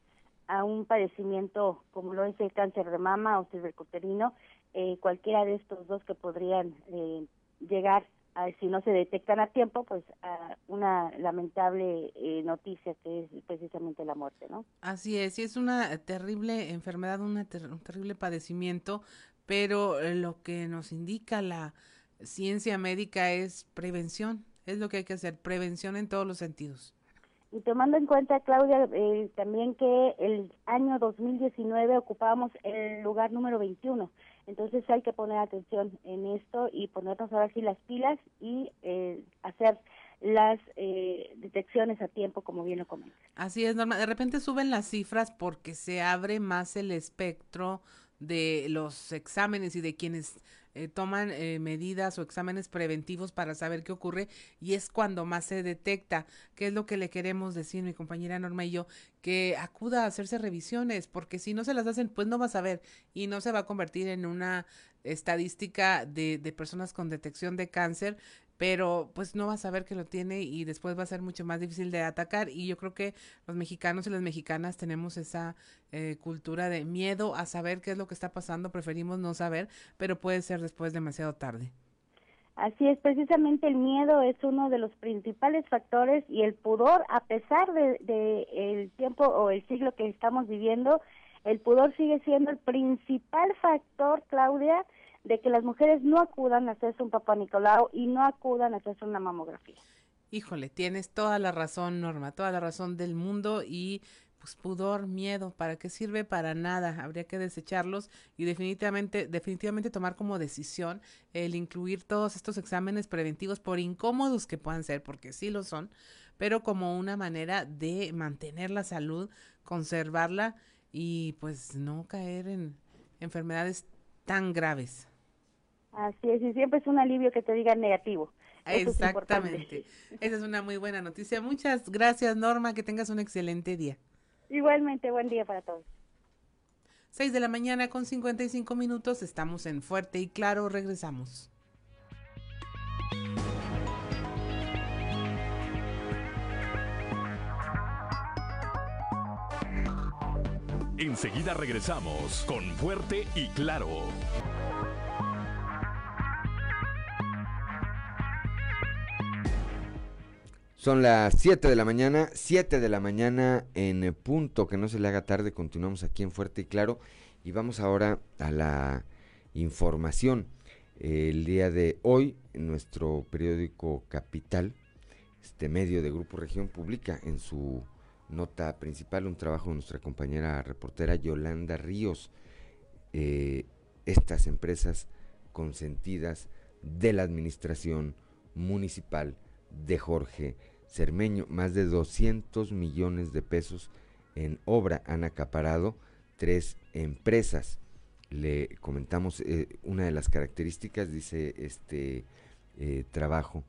a un padecimiento como lo es el cáncer de mama o cervicuterino, eh, cualquiera de estos dos que podrían eh, llegar si no se detectan a tiempo, pues a una lamentable eh, noticia que es precisamente la muerte, ¿no? Así es, y es una terrible enfermedad, una ter un terrible padecimiento, pero lo que nos indica la ciencia médica es prevención, es lo que hay que hacer, prevención en todos los sentidos. Y tomando en cuenta, Claudia, eh, también que el año 2019 ocupábamos el lugar número 21. Entonces hay que poner atención en esto y ponernos ahora sí las pilas y eh, hacer las eh, detecciones a tiempo, como bien lo comentas. Así es, Norma. De repente suben las cifras porque se abre más el espectro de los exámenes y de quienes eh, toman eh, medidas o exámenes preventivos para saber qué ocurre y es cuando más se detecta. ¿Qué es lo que le queremos decir mi compañera Norma y yo? Que acuda a hacerse revisiones, porque si no se las hacen, pues no va a saber y no se va a convertir en una estadística de, de personas con detección de cáncer, pero pues no va a saber que lo tiene y después va a ser mucho más difícil de atacar y yo creo que los mexicanos y las mexicanas tenemos esa eh, cultura de miedo a saber qué es lo que está pasando, preferimos no saber, pero puede ser después demasiado tarde. Así es, precisamente el miedo es uno de los principales factores y el pudor, a pesar de, de el tiempo o el siglo que estamos viviendo, el pudor sigue siendo el principal factor, Claudia, de que las mujeres no acudan a hacerse un papá Nicolau y no acudan a hacerse una mamografía. Híjole, tienes toda la razón, Norma, toda la razón del mundo y pues pudor, miedo, ¿para qué sirve? Para nada, habría que desecharlos y definitivamente, definitivamente tomar como decisión el incluir todos estos exámenes preventivos por incómodos que puedan ser, porque sí lo son, pero como una manera de mantener la salud, conservarla y pues no caer en enfermedades tan graves. Así es, y siempre es un alivio que te digan negativo. Exactamente. Esa es una muy buena noticia. Muchas gracias, Norma. Que tengas un excelente día. Igualmente, buen día para todos. 6 de la mañana con 55 minutos. Estamos en Fuerte y Claro. Regresamos. Enseguida regresamos con Fuerte y Claro. Son las 7 de la mañana, 7 de la mañana en punto, que no se le haga tarde, continuamos aquí en Fuerte y Claro y vamos ahora a la información. El día de hoy, nuestro periódico Capital, este medio de Grupo Región, publica en su nota principal un trabajo de nuestra compañera reportera Yolanda Ríos. Eh, estas empresas consentidas de la administración municipal de Jorge Cermeño. Más de 200 millones de pesos en obra han acaparado tres empresas. Le comentamos eh, una de las características, dice este eh, trabajo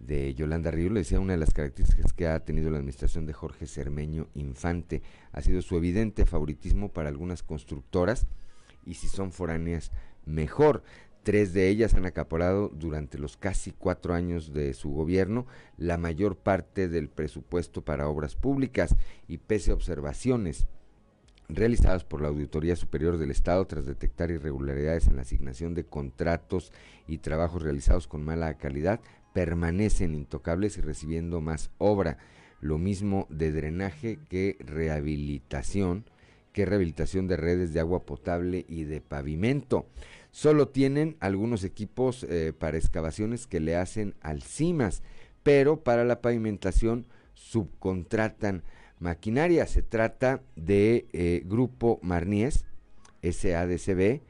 de Yolanda Río, le decía una de las características que ha tenido la administración de Jorge Cermeño Infante ha sido su evidente favoritismo para algunas constructoras y si son foráneas mejor. Tres de ellas han acaparado durante los casi cuatro años de su gobierno la mayor parte del presupuesto para obras públicas y pese a observaciones realizadas por la Auditoría Superior del Estado tras detectar irregularidades en la asignación de contratos y trabajos realizados con mala calidad, permanecen intocables y recibiendo más obra. Lo mismo de drenaje que rehabilitación, que rehabilitación de redes de agua potable y de pavimento. Solo tienen algunos equipos eh, para excavaciones que le hacen al CIMAS, pero para la pavimentación subcontratan maquinaria. Se trata de eh, Grupo Marnies, SADCB,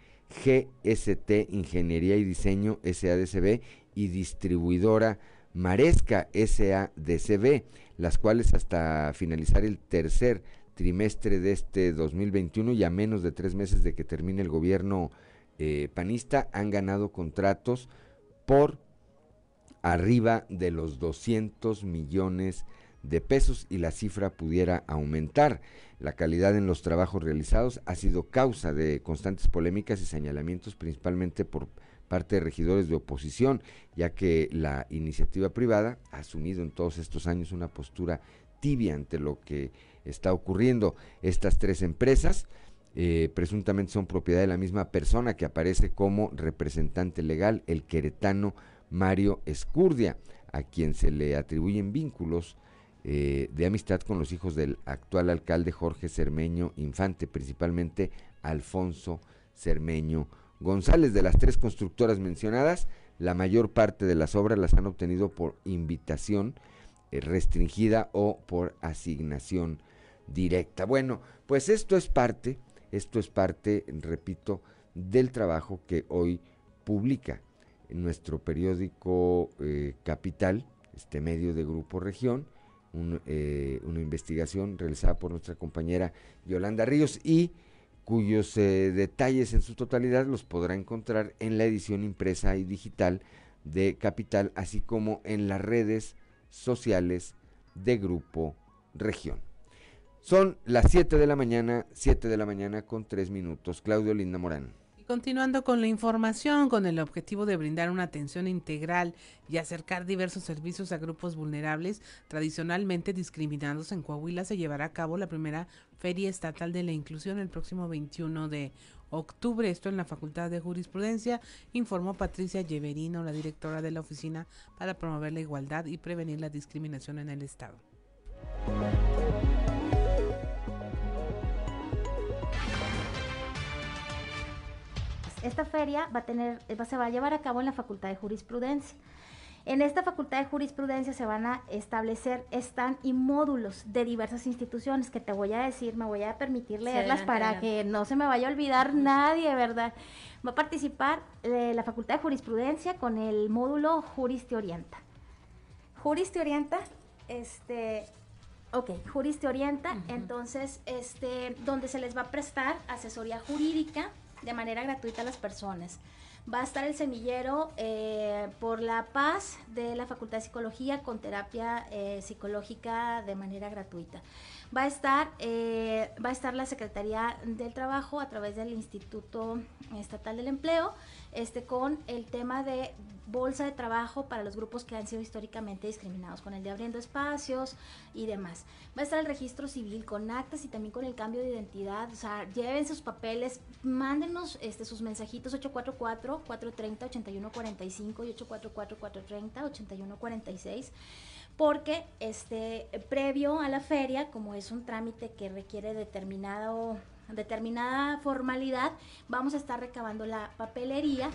GST Ingeniería y Diseño, SADCB, y distribuidora Maresca, SADCB, las cuales hasta finalizar el tercer trimestre de este 2021 y a menos de tres meses de que termine el gobierno eh, panista han ganado contratos por arriba de los 200 millones de pesos y la cifra pudiera aumentar. La calidad en los trabajos realizados ha sido causa de constantes polémicas y señalamientos principalmente por parte de regidores de oposición, ya que la iniciativa privada ha asumido en todos estos años una postura tibia ante lo que está ocurriendo. Estas tres empresas eh, presuntamente son propiedad de la misma persona que aparece como representante legal, el queretano Mario Escurdia, a quien se le atribuyen vínculos eh, de amistad con los hijos del actual alcalde Jorge Cermeño Infante, principalmente Alfonso Cermeño González. De las tres constructoras mencionadas, la mayor parte de las obras las han obtenido por invitación eh, restringida o por asignación directa. Bueno, pues esto es parte esto es parte, repito, del trabajo que hoy publica nuestro periódico eh, Capital, este medio de Grupo Región, eh, una investigación realizada por nuestra compañera Yolanda Ríos y cuyos eh, detalles en su totalidad los podrá encontrar en la edición impresa y digital de Capital, así como en las redes sociales de Grupo Región. Son las 7 de la mañana, 7 de la mañana con 3 minutos. Claudio Linda Morán. Continuando con la información, con el objetivo de brindar una atención integral y acercar diversos servicios a grupos vulnerables tradicionalmente discriminados en Coahuila, se llevará a cabo la primera Feria Estatal de la Inclusión el próximo 21 de octubre. Esto en la Facultad de Jurisprudencia, informó Patricia Lleverino, la directora de la Oficina para promover la igualdad y prevenir la discriminación en el Estado. Esta feria va a tener, se va a llevar a cabo en la Facultad de Jurisprudencia. En esta Facultad de Jurisprudencia se van a establecer stand y módulos de diversas instituciones que te voy a decir, me voy a permitir leerlas para que no se me vaya a olvidar nadie, ¿verdad? Va a participar eh, la Facultad de Jurisprudencia con el módulo Juris te orienta. Juris te orienta, este, ok, Juris te orienta, entonces, este, donde se les va a prestar asesoría jurídica, de manera gratuita a las personas. Va a estar el semillero eh, por la paz de la Facultad de Psicología con terapia eh, psicológica de manera gratuita. Va a estar, eh, va a estar la Secretaría del Trabajo a través del Instituto Estatal del Empleo, este, con el tema de bolsa de trabajo para los grupos que han sido históricamente discriminados, con el de abriendo espacios y demás. Va a estar el registro civil con actas y también con el cambio de identidad, o sea, lleven sus papeles, mándenos este, sus mensajitos 844-430-8145 y 844-430-8146 porque este previo a la feria, como es un trámite que requiere determinado determinada formalidad, vamos a estar recabando la papelería.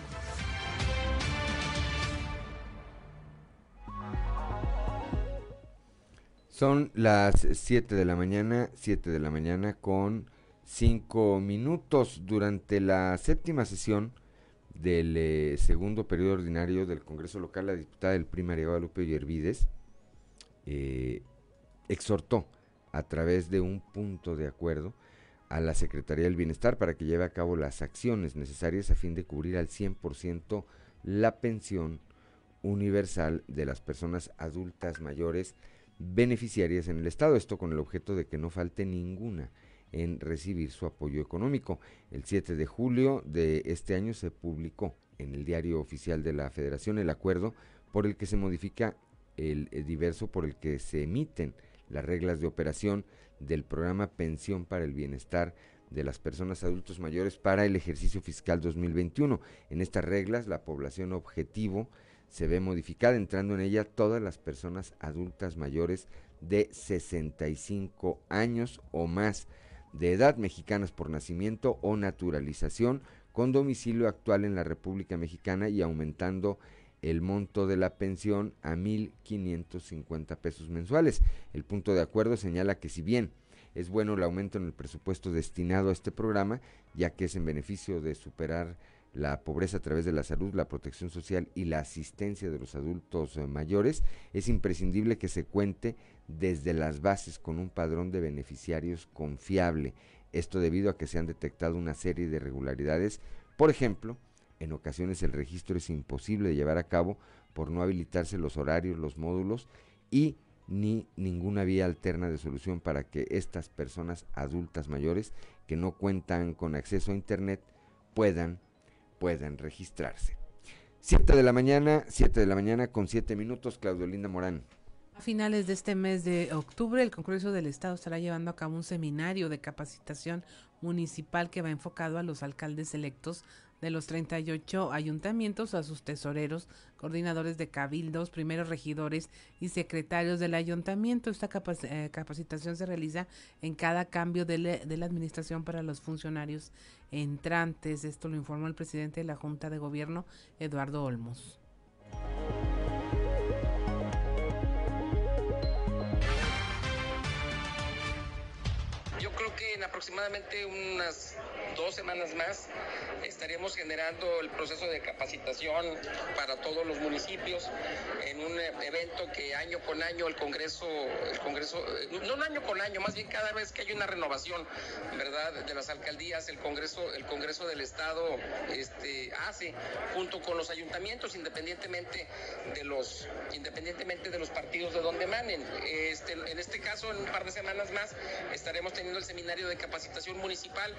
Son las 7 de la mañana, 7 de la mañana con 5 minutos durante la séptima sesión del eh, segundo periodo ordinario del Congreso Local, la diputada del PRI María Guadalupe Yervides eh, exhortó a través de un punto de acuerdo a la Secretaría del Bienestar para que lleve a cabo las acciones necesarias a fin de cubrir al 100% la pensión universal de las personas adultas mayores beneficiarias en el Estado. Esto con el objeto de que no falte ninguna en recibir su apoyo económico. El 7 de julio de este año se publicó en el diario oficial de la Federación el acuerdo por el que se modifica el, el diverso por el que se emiten las reglas de operación del programa Pensión para el Bienestar de las Personas Adultos Mayores para el ejercicio fiscal 2021. En estas reglas, la población objetivo se ve modificada, entrando en ella todas las personas adultas mayores de 65 años o más de edad, mexicanas por nacimiento o naturalización, con domicilio actual en la República Mexicana y aumentando el monto de la pensión a 1.550 pesos mensuales. El punto de acuerdo señala que si bien es bueno el aumento en el presupuesto destinado a este programa, ya que es en beneficio de superar la pobreza a través de la salud, la protección social y la asistencia de los adultos eh, mayores, es imprescindible que se cuente desde las bases con un padrón de beneficiarios confiable. Esto debido a que se han detectado una serie de irregularidades, por ejemplo, en ocasiones el registro es imposible de llevar a cabo por no habilitarse los horarios, los módulos y ni ninguna vía alterna de solución para que estas personas adultas mayores que no cuentan con acceso a internet puedan puedan registrarse. 7 de la mañana, 7 de la mañana con 7 minutos, Claudio Linda Morán. A finales de este mes de octubre, el Congreso del Estado estará llevando a cabo un seminario de capacitación municipal que va enfocado a los alcaldes electos de los 38 ayuntamientos a sus tesoreros, coordinadores de cabildos, primeros regidores y secretarios del ayuntamiento. Esta eh, capacitación se realiza en cada cambio de, de la administración para los funcionarios entrantes. Esto lo informó el presidente de la Junta de Gobierno, Eduardo Olmos. Que en aproximadamente unas dos semanas más estaremos generando el proceso de capacitación para todos los municipios en un evento que año con año el Congreso, el Congreso, no un año con año, más bien cada vez que hay una renovación, ¿verdad? De las alcaldías, el Congreso, el Congreso del Estado este, hace junto con los ayuntamientos, independientemente de los, independientemente de los partidos de donde emanen. Este, en este caso, en un par de semanas más, estaremos teniendo el seminario de capacitación municipal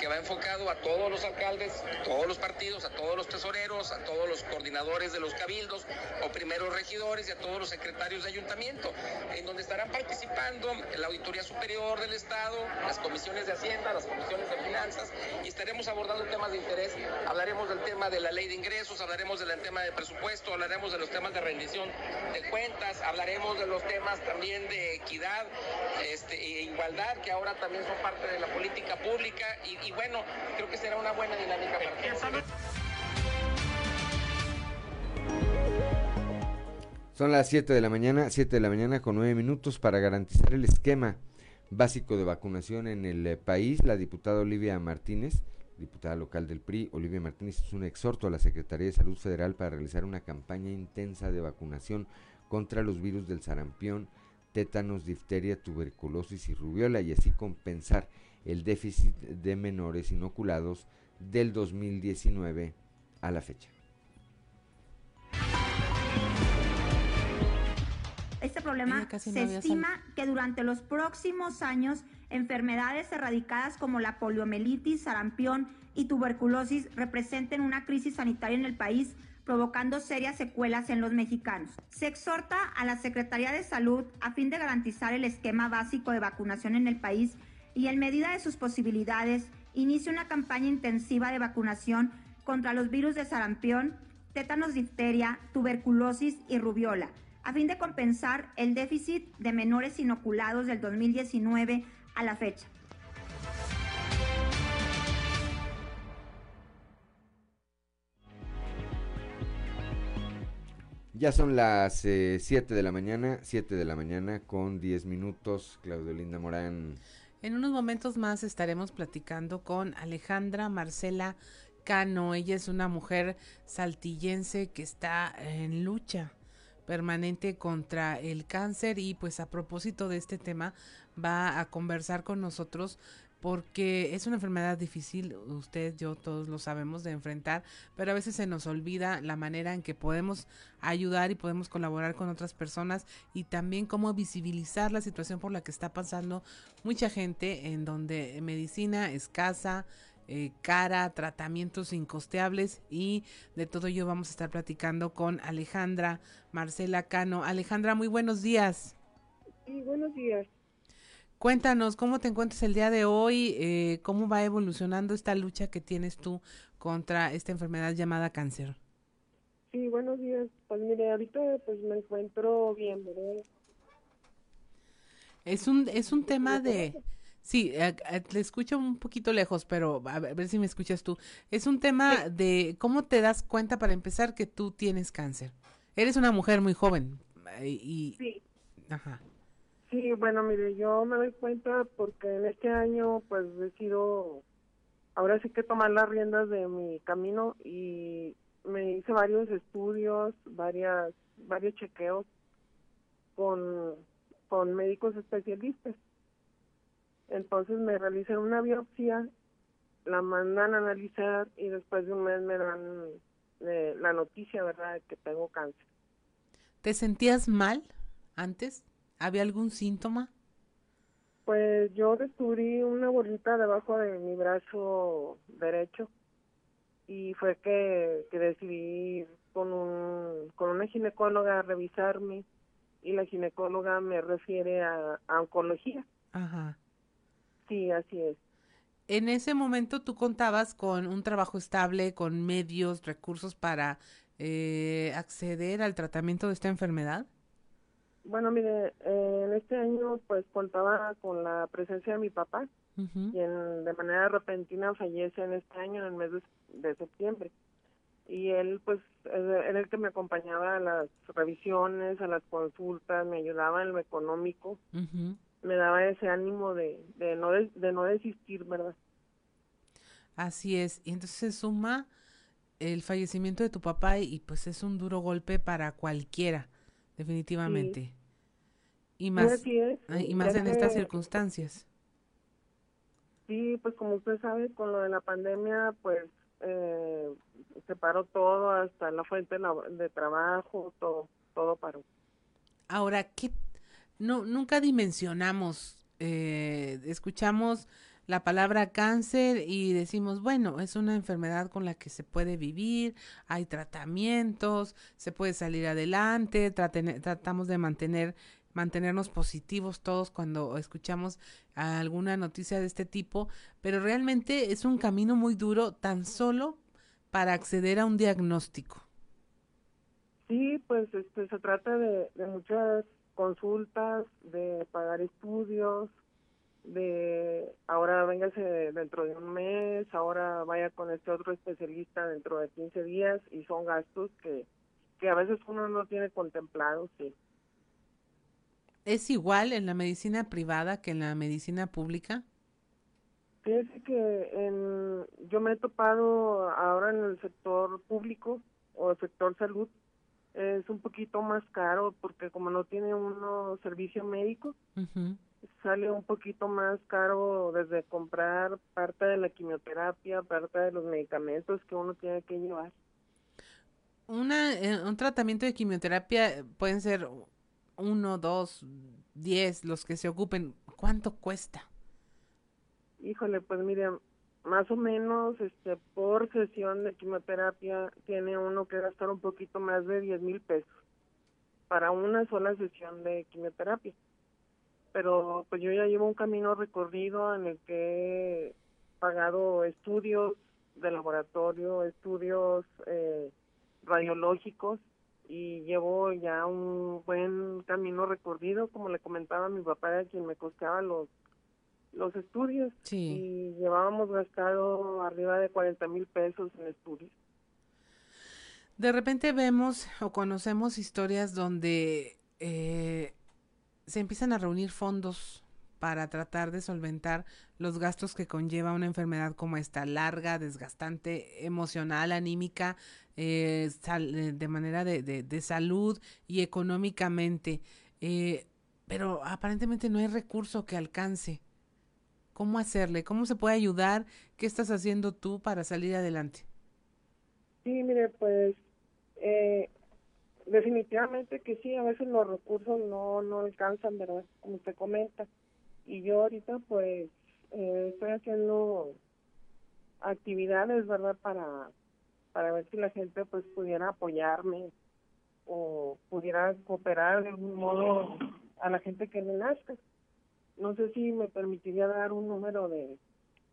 que va enfocado a todos los alcaldes, todos los partidos, a todos los tesoreros, a todos los coordinadores de los cabildos o primeros regidores y a todos los secretarios de ayuntamiento, en donde estarán participando la Auditoría Superior del Estado, las comisiones de Hacienda, las comisiones de Finanzas y estaremos abordando temas de interés. Hablaremos del tema de la ley de ingresos, hablaremos del tema de presupuesto, hablaremos de los temas de rendición de cuentas, hablaremos de los temas también de equidad este, e igualdad, que ahora también son parte de la política pública y, y bueno, creo que será una buena dinámica para todos. Son las 7 de la mañana, 7 de la mañana con 9 minutos para garantizar el esquema básico de vacunación en el eh, país. La diputada Olivia Martínez, diputada local del PRI, Olivia Martínez, es un exhorto a la Secretaría de Salud Federal para realizar una campaña intensa de vacunación contra los virus del sarampión, tétanos, difteria, tuberculosis y rubiola y así compensar el déficit de menores inoculados del 2019 a la fecha. Este problema se estima que durante los próximos años enfermedades erradicadas como la poliomielitis, sarampión y tuberculosis representen una crisis sanitaria en el país provocando serias secuelas en los mexicanos. Se exhorta a la Secretaría de Salud a fin de garantizar el esquema básico de vacunación en el país y en medida de sus posibilidades inicie una campaña intensiva de vacunación contra los virus de sarampión, tétanos difteria, tuberculosis y rubiola, a fin de compensar el déficit de menores inoculados del 2019 a la fecha. Ya son las 7 eh, de la mañana, 7 de la mañana con 10 minutos. Claudio Linda Morán. En unos momentos más estaremos platicando con Alejandra Marcela Cano. Ella es una mujer saltillense que está en lucha permanente contra el cáncer y pues a propósito de este tema va a conversar con nosotros porque es una enfermedad difícil, usted, yo, todos lo sabemos de enfrentar, pero a veces se nos olvida la manera en que podemos ayudar y podemos colaborar con otras personas y también cómo visibilizar la situación por la que está pasando mucha gente en donde medicina escasa, eh, cara, tratamientos incosteables y de todo ello vamos a estar platicando con Alejandra Marcela Cano. Alejandra, muy buenos días. Sí, buenos días. Cuéntanos cómo te encuentras el día de hoy, eh, cómo va evolucionando esta lucha que tienes tú contra esta enfermedad llamada cáncer. Sí, buenos días. Pues mire, ahorita pues me encuentro bien, ¿verdad? Es un es un tema de Sí, eh, eh, le escucho un poquito lejos, pero a ver, si me escuchas tú. Es un tema de cómo te das cuenta para empezar que tú tienes cáncer. Eres una mujer muy joven y sí. Ajá. Sí, bueno, mire, yo me doy cuenta porque en este año pues he sido, ahora sí que tomar las riendas de mi camino y me hice varios estudios, varias, varios chequeos con, con médicos especialistas. Entonces me realizan una biopsia, la mandan a analizar y después de un mes me dan eh, la noticia, ¿verdad?, de que tengo cáncer. ¿Te sentías mal antes? ¿Había algún síntoma? Pues yo descubrí una bolita debajo de mi brazo derecho y fue que, que decidí con, un, con una ginecóloga revisarme y la ginecóloga me refiere a, oncología. Ajá. Sí, así es. En ese momento tú contabas con un trabajo estable, con medios, recursos para eh, acceder al tratamiento de esta enfermedad. Bueno, mire, en este año pues contaba con la presencia de mi papá, quien de manera repentina fallece en este año, en el mes de, septiembre. Y él pues era el que me acompañaba a las revisiones, a las consultas, me ayudaba en lo económico. me daba ese ánimo de, de, no, de, no desistir, ¿verdad? Así es. Y entonces se suma el fallecimiento de tu papá y, pues es un duro golpe para cualquiera, definitivamente. Y más, y más en estas circunstancias. Sí, pues como usted sabe, con lo de la pandemia, pues eh, se paró todo, hasta la fuente de trabajo, todo, todo paró. Ahora, ¿qué? No, nunca dimensionamos, eh, escuchamos la palabra cáncer y decimos, bueno, es una enfermedad con la que se puede vivir, hay tratamientos, se puede salir adelante, tratamos de mantener mantenernos positivos todos cuando escuchamos alguna noticia de este tipo, pero realmente es un camino muy duro tan solo para acceder a un diagnóstico. Sí, pues este, se trata de, muchas consultas, de pagar estudios, de ahora véngase dentro de un mes, ahora vaya con este otro especialista dentro de 15 días y son gastos que, que a veces uno no tiene contemplado, sí. ¿Es igual en la medicina privada que en la medicina pública? Fíjese que en, yo me he topado ahora en el sector público o el sector salud, es un poquito más caro porque como no tiene uno servicio médico, sale un poquito más caro desde comprar parte de la quimioterapia, parte de los medicamentos que uno tiene que llevar. Una, eh, un tratamiento de quimioterapia pueden ser uno, dos, diez, los que se ocupen, ¿cuánto cuesta? Híjole, pues mire, más o menos este por sesión de quimioterapia tiene uno que gastar un poquito más de diez mil pesos para una sola sesión de quimioterapia. Pero pues yo ya llevo un camino recorrido en el que he pagado estudios de laboratorio, estudios eh, radiológicos y llevo ya un buen camino recorrido, como le comentaba a mi papá, a quien me costeaba los los estudios y llevábamos gastado arriba de 40 mil pesos en estudios. De repente vemos o conocemos historias donde eh, se empiezan a reunir fondos para tratar de solventar los gastos que conlleva una enfermedad como esta, larga, desgastante, emocional, anímica, eh, eh, de manera de, de, salud y económicamente. Eh, pero aparentemente no hay recurso que alcance. ¿Cómo hacerle? ¿Cómo se puede ayudar? ¿Qué estás haciendo tú para salir adelante? Sí, mire, pues definitivamente que sí, a veces los recursos no, no alcanzan, ¿verdad? Como usted comenta y yo ahorita pues eh, estoy haciendo actividades, ¿verdad? Para, para ver si la gente pues pudiera apoyarme o pudiera cooperar de algún modo a la gente que le nazca. No sé si me permitiría dar un número de,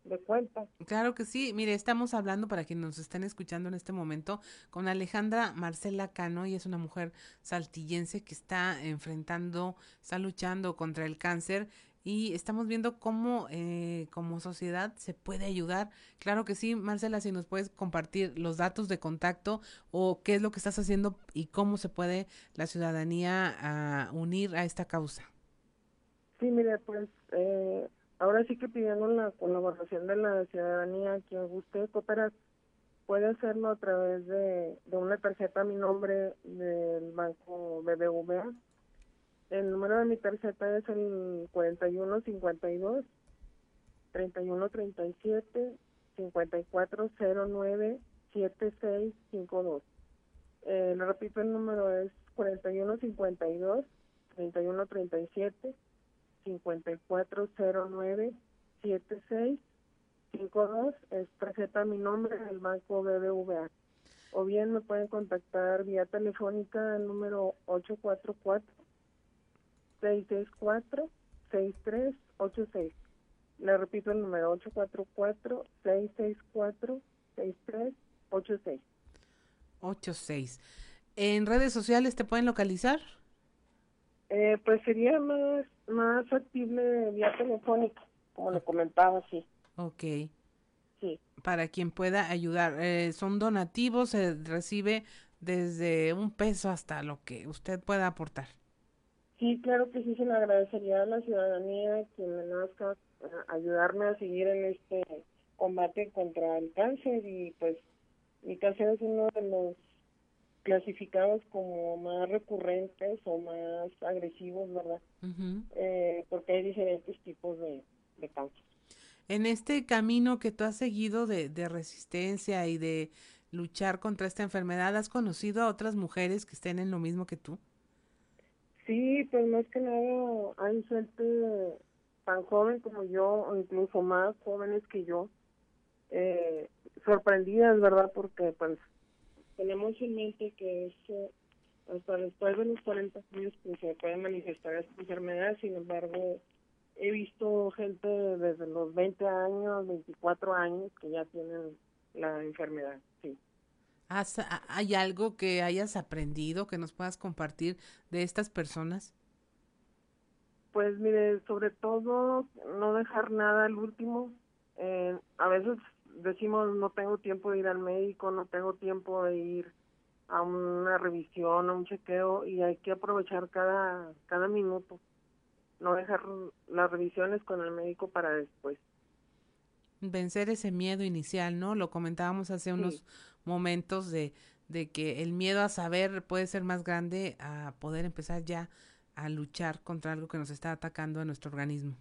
de cuenta. Claro que sí. Mire, estamos hablando para quienes nos estén escuchando en este momento con Alejandra Marcela Cano y es una mujer saltillense que está enfrentando, está luchando contra el cáncer y estamos viendo cómo eh, como sociedad se puede ayudar. Claro que sí, Marcela, si nos puedes compartir los datos de contacto o qué es lo que estás haciendo y cómo se puede la ciudadanía a unir a esta causa. Sí, mire, pues eh, ahora sí que pidiendo la colaboración de la ciudadanía, quien guste cooperar, puede hacerlo a través de, de una tarjeta a mi nombre del banco BBVA el número de mi tarjeta es el 4152 3137 5409 7652. Eh, le repito, el número es 4152 3137 5409 7652. Es tarjeta mi nombre del banco BBVA. O bien me pueden contactar vía telefónica al número 844 664-6386. Le repito el número 844-664-6386. 86. ¿En redes sociales te pueden localizar? Eh, pues sería más, más factible vía telefónica, como le comentaba, sí. Ok. Sí. Para quien pueda ayudar. Eh, son donativos, se recibe desde un peso hasta lo que usted pueda aportar. Sí, claro que sí, se le agradecería a la ciudadanía que me nazca ayudarme a seguir en este combate contra el cáncer y pues mi cáncer es uno de los clasificados como más recurrentes o más agresivos, ¿verdad? eh, porque hay diferentes tipos de, de, cáncer. En este camino que tú has seguido de, de resistencia y de luchar contra esta enfermedad, ¿has conocido a otras mujeres que estén en lo mismo que tú? Sí, pues más que nada hay gente tan joven como yo, o incluso más jóvenes que yo, eh, sorprendidas, ¿verdad? Porque pues tenemos en mente que es hasta después de los 40 años pues, se puede manifestar esta enfermedad, sin embargo, he visto gente desde los 20 años, 24 años que ya tienen la enfermedad, sí. ¿Hay algo que hayas aprendido que nos puedas compartir de estas personas? Pues mire, sobre todo no dejar nada al último. Eh, a veces decimos no tengo tiempo de ir al médico, no tengo tiempo de ir a una revisión, a un chequeo y hay que aprovechar cada, cada minuto, no dejar las revisiones con el médico para después. Vencer ese miedo inicial, ¿no? Lo comentábamos hace unos momentos de, de que el miedo a saber puede ser más grande a poder empezar ya a luchar contra algo que nos está atacando a nuestro organismo.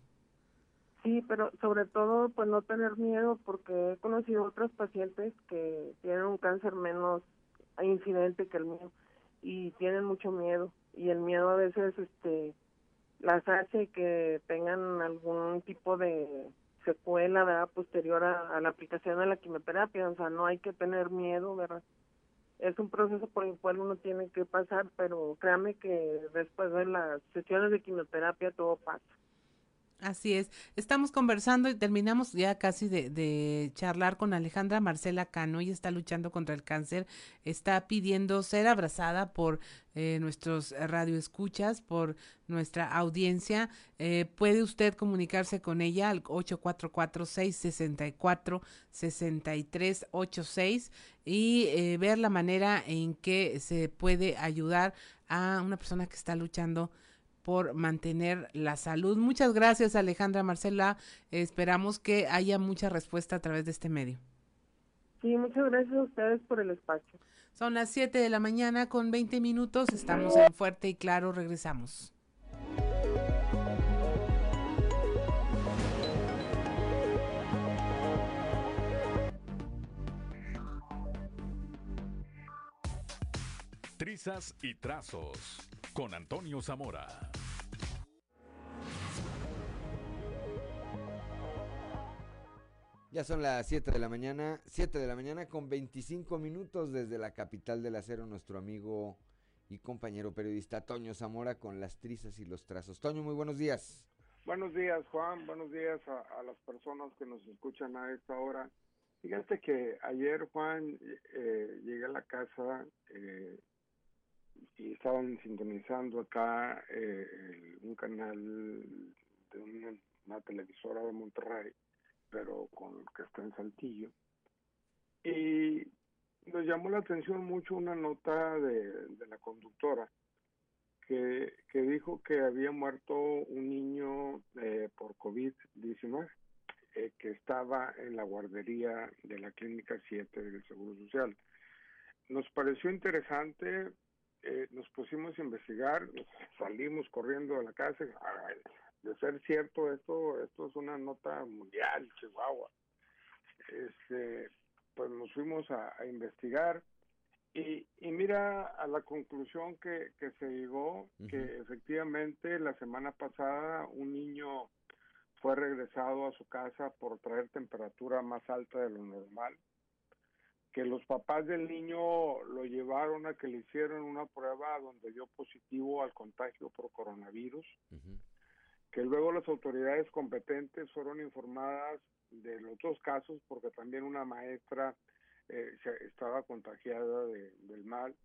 Sí, pero sobre todo, pues no tener miedo, porque he conocido otros pacientes que tienen un cáncer menos incidente que el mío y tienen mucho miedo y el miedo a veces, este, las hace que tengan algún tipo de secuela, ¿verdad? Posterior a, la aplicación de la quimioterapia, o sea, no hay que tener miedo, ¿verdad? Es un proceso por el cual uno tiene que pasar, pero créame que después de las sesiones de quimioterapia todo pasa. Así es. Estamos conversando y terminamos ya casi de, charlar con Alejandra Marcela Cano. Ella está luchando contra el cáncer. Está pidiendo ser abrazada por eh, nuestros radioescuchas, por nuestra audiencia. Eh, puede usted comunicarse con ella al 844-664-6386 y eh, ver la manera en que se puede ayudar a una persona que está luchando por mantener la salud. Muchas gracias Alejandra Marcela. Esperamos que haya mucha respuesta a través de este medio. Sí, muchas gracias a ustedes por el espacio. Son las 7 de la mañana con 20 minutos. Estamos en Fuerte y Claro. Regresamos. Trizas y trazos con Antonio Zamora. Ya son las 7 de la mañana, 7 de la mañana con 25 minutos desde la capital del acero, nuestro amigo y compañero periodista Toño Zamora con las trizas y los trazos. Toño, muy buenos días. Buenos días, Juan. Buenos días a, las personas que nos escuchan a esta hora. Fíjate que ayer, Juan, eh, llegué a la casa eh, y estaban sintonizando acá eh, un canal de una, televisora de Monterrey, pero con que está en Saltillo. Y nos llamó la atención mucho una nota de, la conductora que, que, dijo que había muerto un niño eh, por COVID-19 eh, que estaba en la guardería de la Clínica 7 del Seguro Social. Nos pareció interesante eh, nos pusimos a investigar, salimos corriendo de la casa, de ser cierto esto, esto es una nota mundial, Chihuahua. Este, pues nos fuimos a, investigar y, y, mira a la conclusión que, que se llegó, que efectivamente la semana pasada un niño fue regresado a su casa por traer temperatura más alta de lo normal que los papás del niño lo llevaron a que le hicieron una prueba donde dio positivo al contagio por coronavirus, que luego las autoridades competentes fueron informadas de los dos casos porque también una maestra eh, estaba contagiada del mal.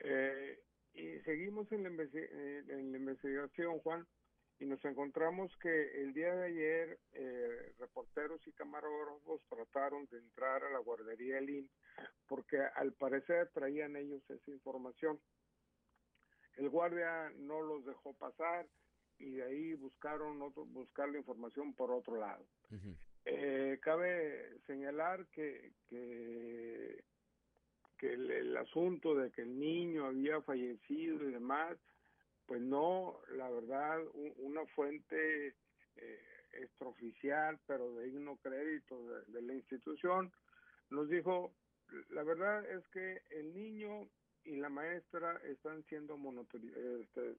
Eh, y seguimos en la, en la investigación, Juan, y nos encontramos que el día de ayer eh, reporteros y camarógrafos trataron de entrar a la guardería Elín porque al parecer traían ellos esa información. el guardia no los dejó pasar y de ahí buscaron otro, buscar la información por otro lado. Eh, cabe señalar que, que, que el, asunto de que el niño había fallecido y demás, pues no, la verdad, una fuente eh, extraoficial, pero de digno crédito de, la institución, nos dijo, la verdad es que el niño y la maestra están siendo este,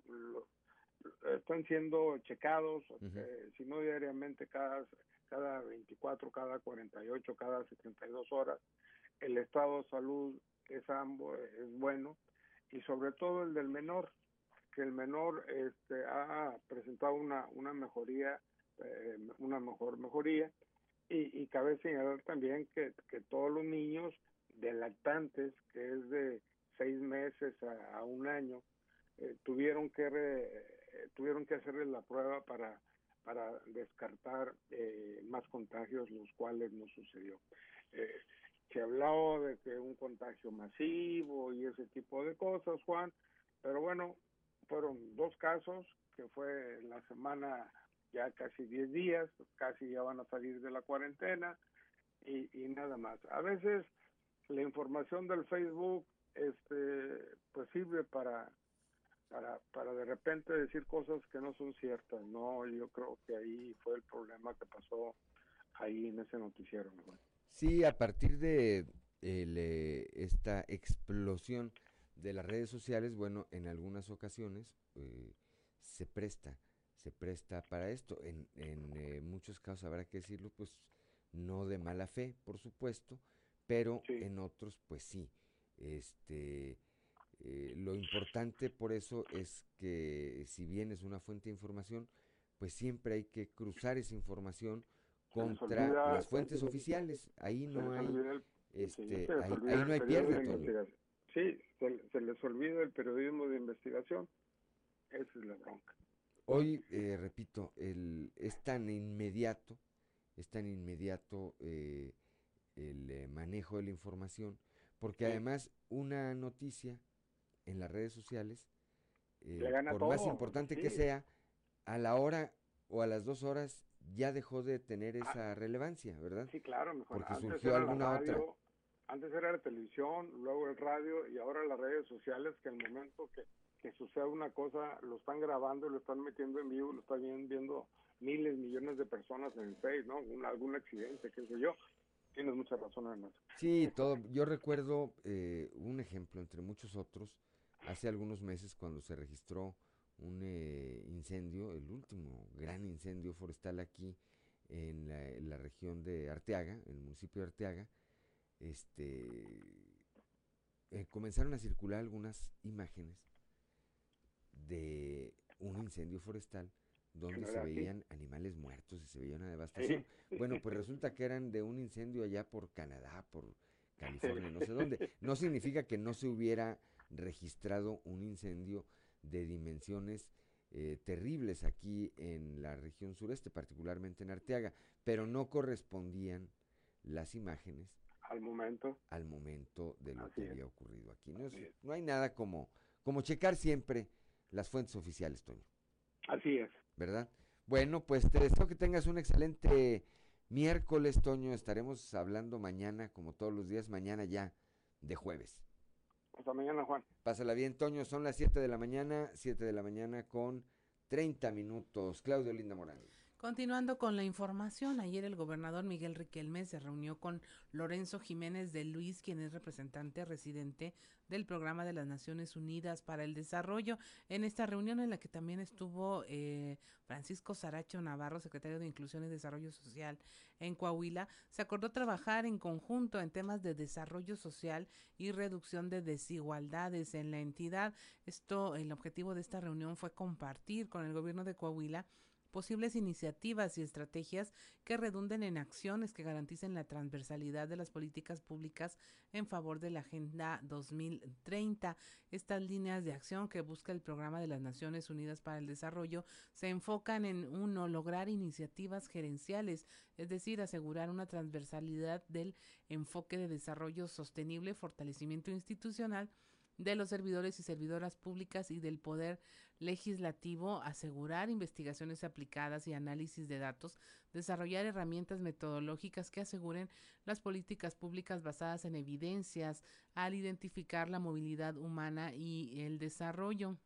están siendo checados, eh, si no diariamente, cada, cada 24, cada 48, cada 72 horas. El estado de salud es, ambos, es bueno y sobre todo el del menor, que el menor este, ha presentado una, una mejoría, eh, una mejor mejoría. Y, y, cabe señalar también que, que todos los niños de lactantes, que es de seis meses a, un año, eh, tuvieron que eh, tuvieron que hacerle la prueba para para descartar eh, más contagios, los cuales no sucedió. se habló de que un contagio masivo y ese tipo de cosas, Juan, pero bueno, fueron dos casos, que fue en la semana ya casi 10 días, casi ya van a salir de la cuarentena y, y nada más. A veces la información del Facebook este pues sirve para para, para de repente decir cosas que no son ciertas, ¿no? Yo creo que ahí fue el problema que pasó ahí en ese noticiero. Sí, a partir de eh, esta explosión de las redes sociales, bueno, en algunas ocasiones eh, se presta, se presta para esto. En, en eh, muchos casos, habrá que decirlo, pues no de mala fe, por supuesto, pero en otros, pues sí. Este, eh, lo importante por eso es que si bien es una fuente de información, pues siempre hay que cruzar esa información contra las fuentes oficiales. Ahí no hay, este, ahí, no hay pierde, Sí, se, les olvida el periodismo de investigación. Esa es la bronca. Hoy, eh, repito, el, es tan inmediato, es tan inmediato eh, el manejo de la información porque además una noticia en las redes sociales, eh, por más importante que sea, a la hora o a las dos horas ya dejó de tener ah. esa relevancia, ¿verdad? Sí, claro, mejor. Porque surgió alguna otra. Antes era la televisión, luego el radio y ahora las redes sociales que el momento que, que sucede una cosa lo están grabando, lo están metiendo en vivo, lo están viendo miles, millones de personas en el Face, ¿no? algún accidente, qué sé yo. Tienes mucha razón, además. Sí, todo. Yo recuerdo eh, un ejemplo entre muchos otros, hace algunos meses cuando se registró un eh, incendio, el último gran incendio forestal aquí en la, región de Arteaga, en el municipio de Arteaga, este, eh, comenzaron a circular algunas imágenes de un incendio forestal donde se veían animales muertos y se veía una devastación. Bueno, pues resulta que eran de un incendio allá por Canadá, por California, no sé dónde. No significa que no se hubiera registrado un incendio de dimensiones eh, terribles aquí en la región sureste, particularmente en Arteaga, pero no correspondían las imágenes al momento al momento de lo que había ocurrido aquí. No, no hay nada como, como checar siempre las fuentes oficiales, Toño. Así es. ¿verdad? Bueno, pues te deseo que tengas un excelente miércoles, Toño. Estaremos hablando mañana, como todos los días, mañana ya de jueves. Hasta mañana, Juan. Pásala bien, Toño. Son las 7 de la mañana, 7 de la mañana con 30 minutos. Claudio Linda Morán. Continuando con la información, ayer el gobernador Miguel Riquelme se reunió con Lorenzo Jiménez de Luis, quien es representante residente del Programa de las Naciones Unidas para el Desarrollo. En esta reunión en la que también estuvo eh, Francisco Saracho Navarro, secretario de Inclusión y Desarrollo Social en Coahuila, se acordó trabajar en conjunto en temas de desarrollo social y reducción de desigualdades en la entidad. Esto, el objetivo de esta reunión fue compartir con el gobierno de Coahuila posibles iniciativas y estrategias que redunden en acciones que garanticen la transversalidad de las políticas públicas en favor de la Agenda 2030. Estas líneas de acción que busca el Programa de las Naciones Unidas para el Desarrollo se enfocan en, uno, lograr iniciativas gerenciales, es decir, asegurar una transversalidad del enfoque de desarrollo sostenible, fortalecimiento institucional, de los servidores y servidoras públicas y del Poder Legislativo, asegurar investigaciones aplicadas y análisis de datos, desarrollar herramientas metodológicas que aseguren las políticas públicas basadas en evidencias al identificar la movilidad humana y el desarrollo.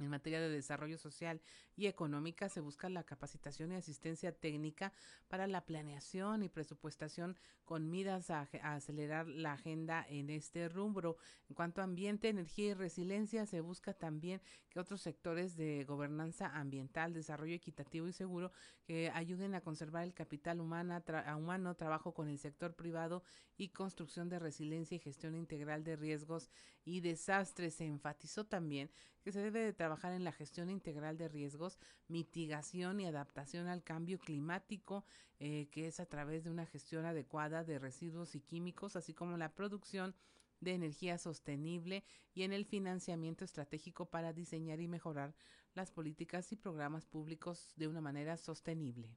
En materia de desarrollo social y económica se busca la capacitación y asistencia técnica para la planeación y presupuestación con miras a, acelerar la agenda en este rubro. En cuanto a ambiente, energía y resiliencia, se busca también que otros sectores de gobernanza ambiental, desarrollo equitativo y seguro que ayuden a conservar el capital humano, trabajo con el sector privado y construcción de resiliencia y gestión integral de riesgos y desastres. Se enfatizó también que se debe de trabajar en la gestión integral de riesgos, mitigación y adaptación al cambio climático, eh, que es a través de una gestión adecuada de residuos y químicos, así como la producción de energía sostenible y en el financiamiento estratégico para diseñar y mejorar las políticas y programas públicos de una manera sostenible.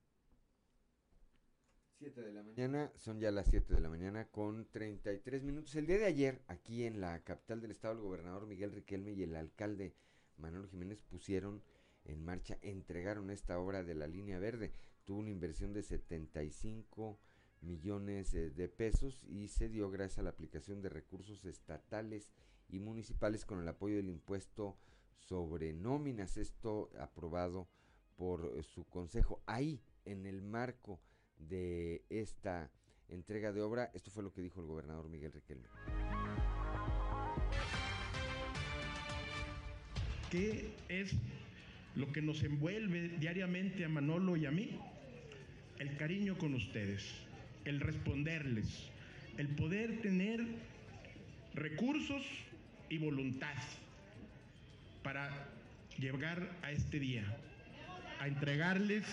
7 de la mañana, son ya las 7 de la mañana con 33 minutos. El día de ayer, aquí en la capital del estado, el gobernador Miguel Riquelme y el alcalde Manuel Jiménez pusieron en marcha, entregaron esta obra de la línea verde. Tuvo una inversión de 75 millones eh, de pesos y se dio gracias a la aplicación de recursos estatales y municipales con el apoyo del impuesto sobre nóminas. Esto aprobado por eh, su consejo. Ahí, en el marco de esta entrega de obra. Esto fue lo que dijo el gobernador Miguel Riquelme. ¿Qué es lo que nos envuelve diariamente a Manolo y a mí? El cariño con ustedes, el responderles, el poder tener recursos y voluntad para llegar a este día, a entregarles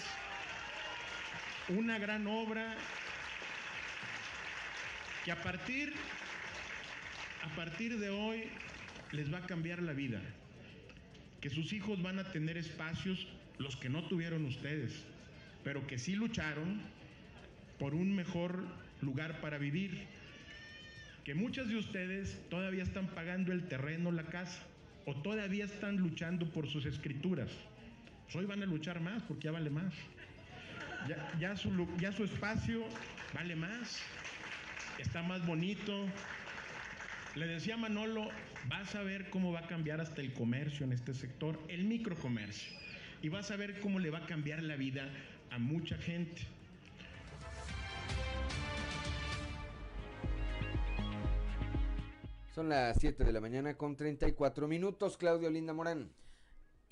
una gran obra que a partir, a partir de hoy les va a cambiar la vida. Que sus hijos van a tener espacios, los que no tuvieron ustedes, pero que sí lucharon por un mejor lugar para vivir. Que muchas de ustedes todavía están pagando el terreno, la casa, o todavía están luchando por sus escrituras. Hoy van a luchar más porque ya vale más ya, ya su espacio vale más, está más bonito. Le decía Manolo, vas a ver cómo va a cambiar hasta el comercio en este sector, el microcomercio. Y vas a ver cómo le va a cambiar la vida a mucha gente. Son las 7 de la mañana con 34 minutos. Claudio Linda Morán.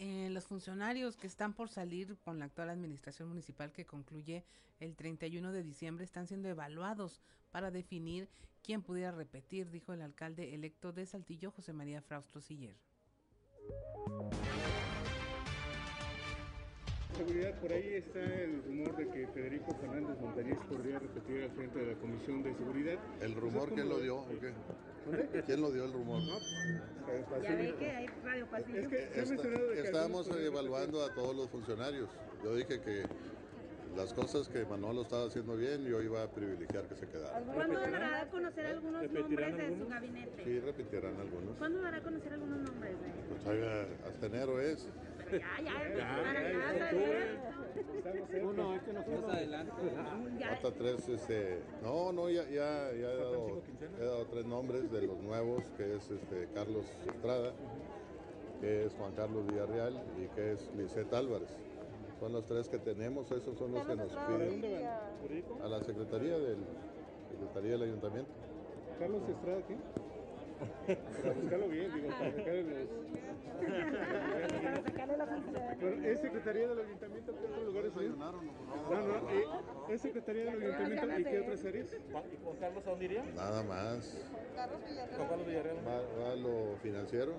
Eh, los funcionarios que están por salir con la actual administración municipal que concluye el 31 de diciembre están siendo evaluados para definir quién pudiera repetir, dijo el alcalde electo de Saltillo, José María Fraustro Siller. Seguridad, por ahí está el rumor de que Federico Fernández Montañez podría repetir al frente de la Comisión de Seguridad. ¿El rumor quién lo dio? ¿o qué? ¿Quién lo dio el rumor? ya ve que hay radio pasillo. Es que estábamos evaluando a todos los funcionarios. Yo dije que las cosas que Manolo estaba haciendo bien, yo iba a privilegiar que se quedara. ¿Cuándo dará a conocer algunos nombres de su gabinete? Sí, repetirán algunos. ¿Cuándo dará a conocer algunos nombres? Pues hasta enero es. Ya, ya, ya, Uno, este nos adelante. Hasta tres, este. No, no, ya, ya, ya he, dado, he dado tres nombres de los nuevos, que es este Carlos Estrada, que es Juan Carlos Villarreal y que es Lisette Álvarez. Son los tres que tenemos, esos son los que nos piden. A la Secretaría del, Secretaría del Ayuntamiento. ¿Carlos Estrada qué? Para buscarlo bien, digo, para sacarle los. para sacarle la ¿Es Secretaría del Ayuntamiento? ¿Qué otros lugares hay? No, no, eh, ¿es Secretaría del Ayuntamiento y qué otras áreas? ¿Y con Carlos a dónde iría? Nada más. Carlos Villarreal. ¿Con Carlos Villarreal? Va, va a lo financiero.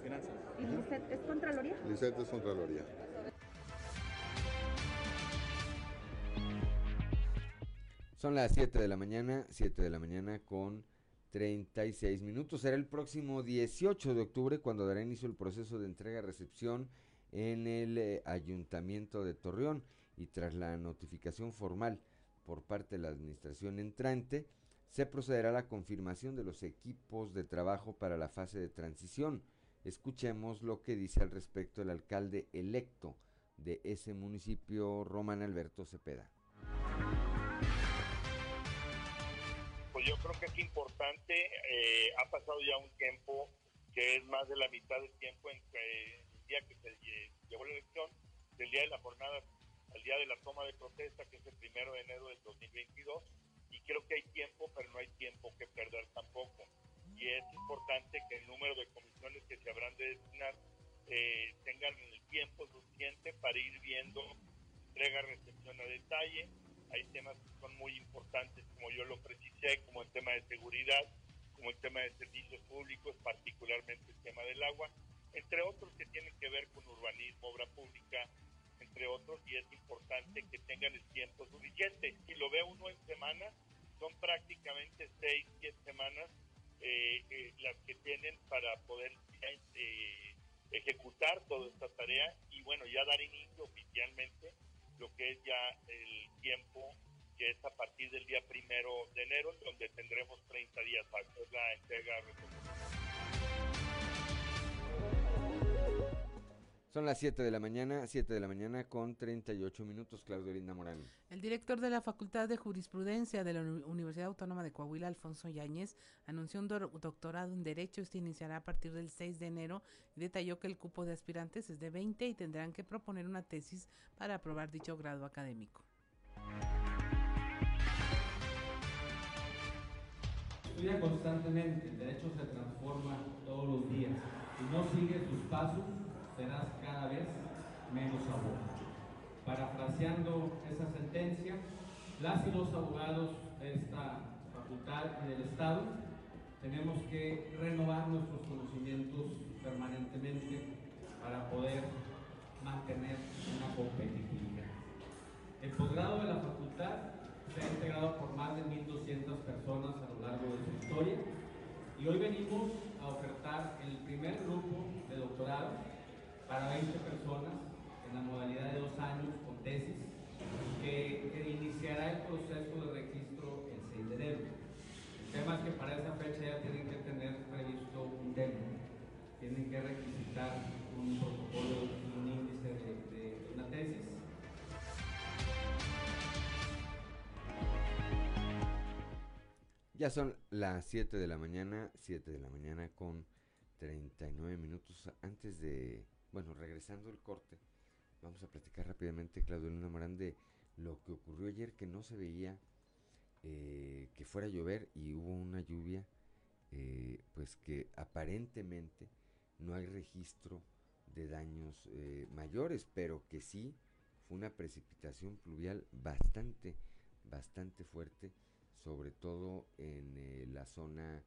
Finanzas. ¿Y Lisette es Contraloría? Lisette es Contraloría. Son las 7 de la mañana, 7 de la mañana con 36 minutos. Será el próximo 18 de octubre cuando dará inicio el proceso de entrega-recepción en el eh, Ayuntamiento de Torreón y tras la notificación formal por parte de la administración entrante, se procederá a la confirmación de los equipos de trabajo para la fase de transición. Escuchemos lo que dice al respecto el alcalde electo de ese municipio, Román Alberto Cepeda. Pues yo creo que es importante, eh, ha pasado ya un tiempo que es más de la mitad del tiempo en que día que se llevó la elección, del día de la jornada al día de la toma de protesta, que es el primero de enero del 2022, y creo que hay tiempo, pero no hay tiempo que perder tampoco. Y es importante que el número de comisiones que se habrán de destinar eh, tengan el tiempo suficiente para ir viendo entrega, recepción a detalle. Hay temas que son muy importantes, como yo lo precisé, como el tema de seguridad, como el tema de servicios públicos, particularmente el tema del agua, entre otros que tienen que ver con urbanismo, obra pública, entre otros, y es importante que tengan el tiempo suficiente. Si lo ve uno en semana, son prácticamente seis, diez semanas eh, eh, las que tienen para poder eh, ejecutar toda esta tarea y bueno, ya dar inicio oficialmente lo que es ya el tiempo que es a partir del día primero de enero, donde tendremos 30 días para hacer la entrega. Son las 7 de la mañana, 7 de la mañana con 38 minutos, Claudio Linda Morán. El director de la Facultad de Jurisprudencia de la Universidad Autónoma de Coahuila, Alfonso Yáñez, anunció un doctorado en Derecho. Este iniciará a partir del 6 de enero y detalló que el cupo de aspirantes es de 20 y tendrán que proponer una tesis para aprobar dicho grado académico. Estudia constantemente, el derecho se transforma todos los días y no sigue sus pasos serás cada vez menos abogado. Parafraseando esa sentencia, las y los abogados de esta facultad y del Estado tenemos que renovar nuestros conocimientos permanentemente para poder mantener una competitividad. El posgrado de la facultad se ha integrado por más de 1.200 personas a lo largo de su historia y hoy venimos a ofertar el primer grupo de doctorado para 20 personas en la modalidad de dos años con tesis, que, iniciará el proceso de registro el 6 de enero. El tema es que para esa fecha ya tienen que tener previsto un demo, tienen que requisitar un protocolo, un índice de, de una tesis. Ya son las 7 de la mañana, 7 de la mañana con 39 minutos antes de bueno, regresando el corte, vamos a platicar rápidamente, Claudio Luna Morán, de lo que ocurrió ayer, que no se veía eh, que fuera a llover y hubo una lluvia, eh, pues que aparentemente no hay registro de daños eh, mayores, pero que sí fue una precipitación pluvial bastante, bastante fuerte, sobre todo en la zona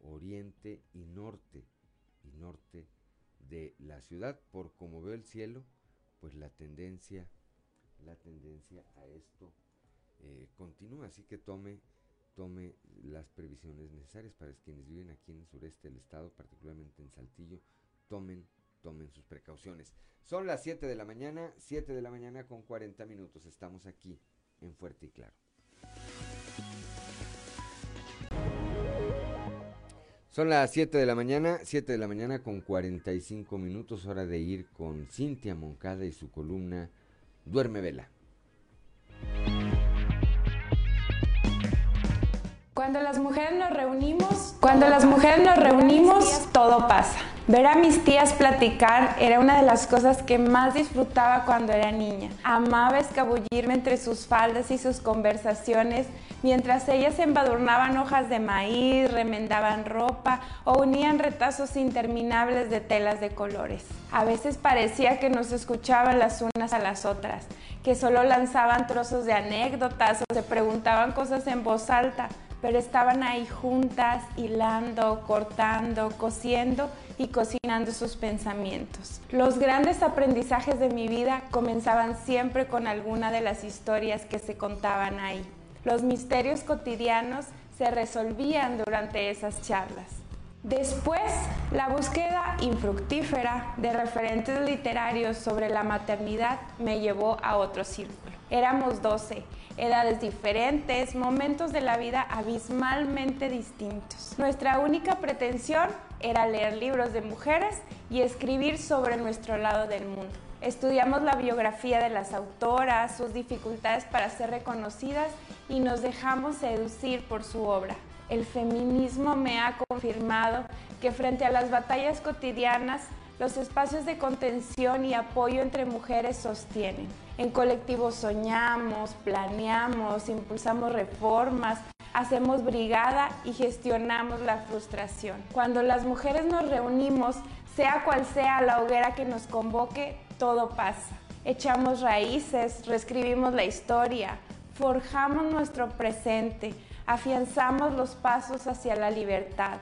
oriente y norte, y norte de la ciudad. Por como veo el cielo, pues la tendencia, la tendencia a esto eh, continúa. Así que tome, tome las previsiones necesarias para quienes viven aquí en el sureste del estado, particularmente en Saltillo, tomen, tomen sus precauciones. Son las 7 de la mañana, 7 de la mañana con 40 minutos. Estamos aquí en Fuerte y Claro. Son las 7 de la mañana, 7 de la mañana con 45 minutos, hora de ir con Cintia Moncada y su columna Duerme Vela. Cuando las mujeres nos reunimos, cuando las mujeres nos reunimos, todo pasa. Ver a mis tías platicar era una de las cosas que más disfrutaba cuando era niña. Amaba escabullirme entre sus faldas y sus conversaciones mientras ellas embadurnaban hojas de maíz, remendaban ropa o unían retazos interminables de telas de colores. A veces parecía que nos escuchaban las unas a las otras, que solo lanzaban trozos de anécdotas o se preguntaban cosas en voz alta pero estaban ahí juntas, hilando, cortando, cosiendo y cocinando sus pensamientos. Los grandes aprendizajes de mi vida comenzaban siempre con alguna de las historias que se contaban ahí. Los misterios cotidianos se resolvían durante esas charlas. Después, la búsqueda infructífera de referentes literarios sobre la maternidad me llevó a otro círculo. Éramos 12, edades diferentes, momentos de la vida abismalmente distintos. Nuestra única pretensión era leer libros de mujeres y escribir sobre nuestro lado del mundo. Estudiamos la biografía de las autoras, sus dificultades para ser reconocidas y nos dejamos seducir por su obra. El feminismo me ha confirmado que frente a las batallas cotidianas, los espacios de contención y apoyo entre mujeres sostienen. En colectivos soñamos, planeamos, impulsamos reformas, hacemos brigada y gestionamos la frustración. Cuando las mujeres nos reunimos, sea cual sea la hoguera que nos convoque, todo pasa. Echamos raíces, reescribimos la historia, forjamos nuestro presente, afianzamos los pasos hacia la libertad.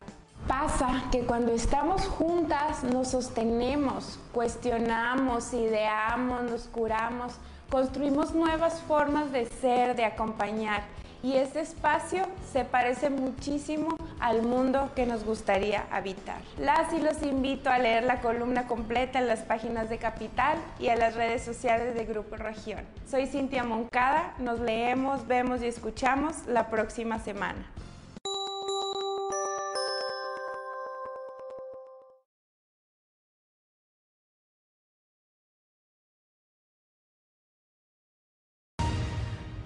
Pasa que cuando estamos juntas nos sostenemos, cuestionamos, ideamos, nos curamos, construimos nuevas formas de ser, de acompañar y este espacio se parece muchísimo al mundo que nos gustaría habitar. Las y los invito a leer la columna completa en las páginas de Capital y en las redes sociales de Grupo Región. Soy Cintia Moncada, nos leemos, vemos y escuchamos la próxima semana.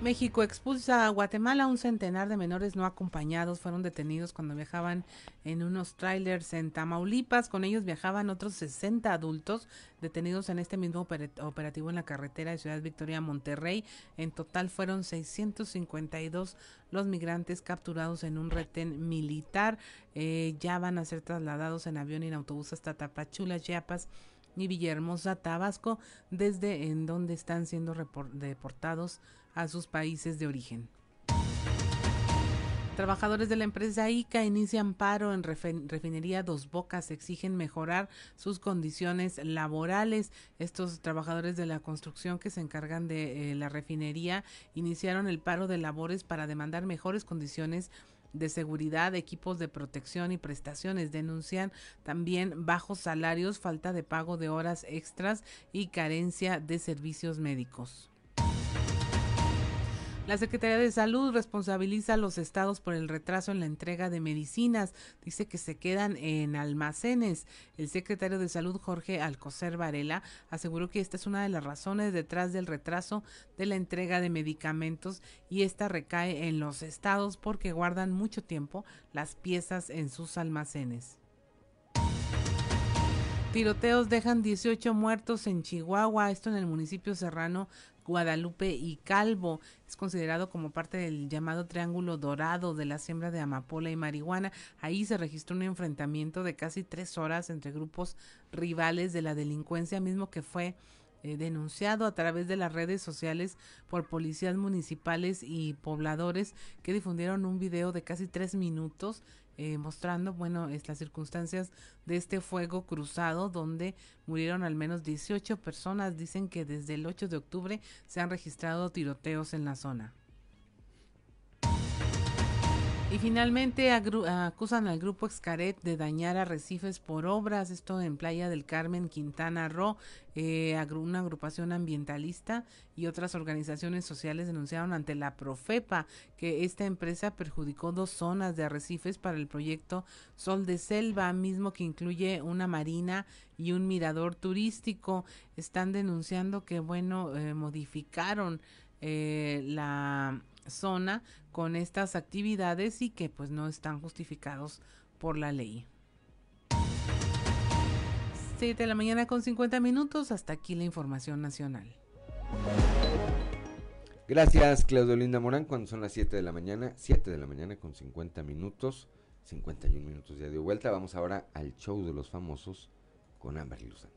México expulsa a Guatemala. Un centenar de menores no acompañados fueron detenidos cuando viajaban en unos trailers en Tamaulipas. Con ellos viajaban otros 60 adultos detenidos en este mismo operativo en la carretera de Ciudad Victoria Monterrey. En total fueron 652 los migrantes capturados en un retén militar. Eh, ya van a ser trasladados en avión y en autobús hasta Tapachula, Chiapas y Villahermosa, Tabasco, desde en donde están siendo deportados a sus países de origen. Trabajadores de la empresa ICA inician paro en refinería Dos Bocas, exigen mejorar sus condiciones laborales. Estos trabajadores de la construcción que se encargan de eh, la refinería iniciaron el paro de labores para demandar mejores condiciones de seguridad, equipos de protección y prestaciones. Denuncian también bajos salarios, falta de pago de horas extras y carencia de servicios médicos. La Secretaría de Salud responsabiliza a los estados por el retraso en la entrega de medicinas. Dice que se quedan en almacenes. El secretario de Salud, Jorge Alcocer Varela, aseguró que esta es una de las razones detrás del retraso de la entrega de medicamentos y esta recae en los estados porque guardan mucho tiempo las piezas en sus almacenes. Tiroteos dejan 18 muertos en Chihuahua, esto en el municipio serrano Guadalupe y Calvo. Es considerado como parte del llamado Triángulo Dorado de la siembra de amapola y marihuana. Ahí se registró un enfrentamiento de casi tres horas entre grupos rivales de la delincuencia, mismo que fue eh, denunciado a través de las redes sociales por policías municipales y pobladores que difundieron un video de casi tres minutos eh, mostrando, bueno, es las circunstancias de este fuego cruzado donde murieron al menos 18 personas. Dicen que desde el 8 de octubre se han registrado tiroteos en la zona. Y finalmente acusan al grupo Excaret de dañar arrecifes por obras, esto en Playa del Carmen, Quintana Roo. Eh, una agrupación ambientalista y otras organizaciones sociales denunciaron ante la Profepa que esta empresa perjudicó dos zonas de arrecifes para el proyecto Sol de Selva, mismo que incluye una marina y un mirador turístico. Están denunciando que, bueno, eh, modificaron eh, la zona con estas actividades y que pues no están justificados por la ley. 7 de la mañana con 50 minutos, hasta aquí la información nacional. Gracias, Claudio Linda Morán, cuando son las 7 de la mañana, 7 de la mañana con 50 minutos, 51 minutos ya de vuelta. Vamos ahora al show de los famosos con Amber Luzano.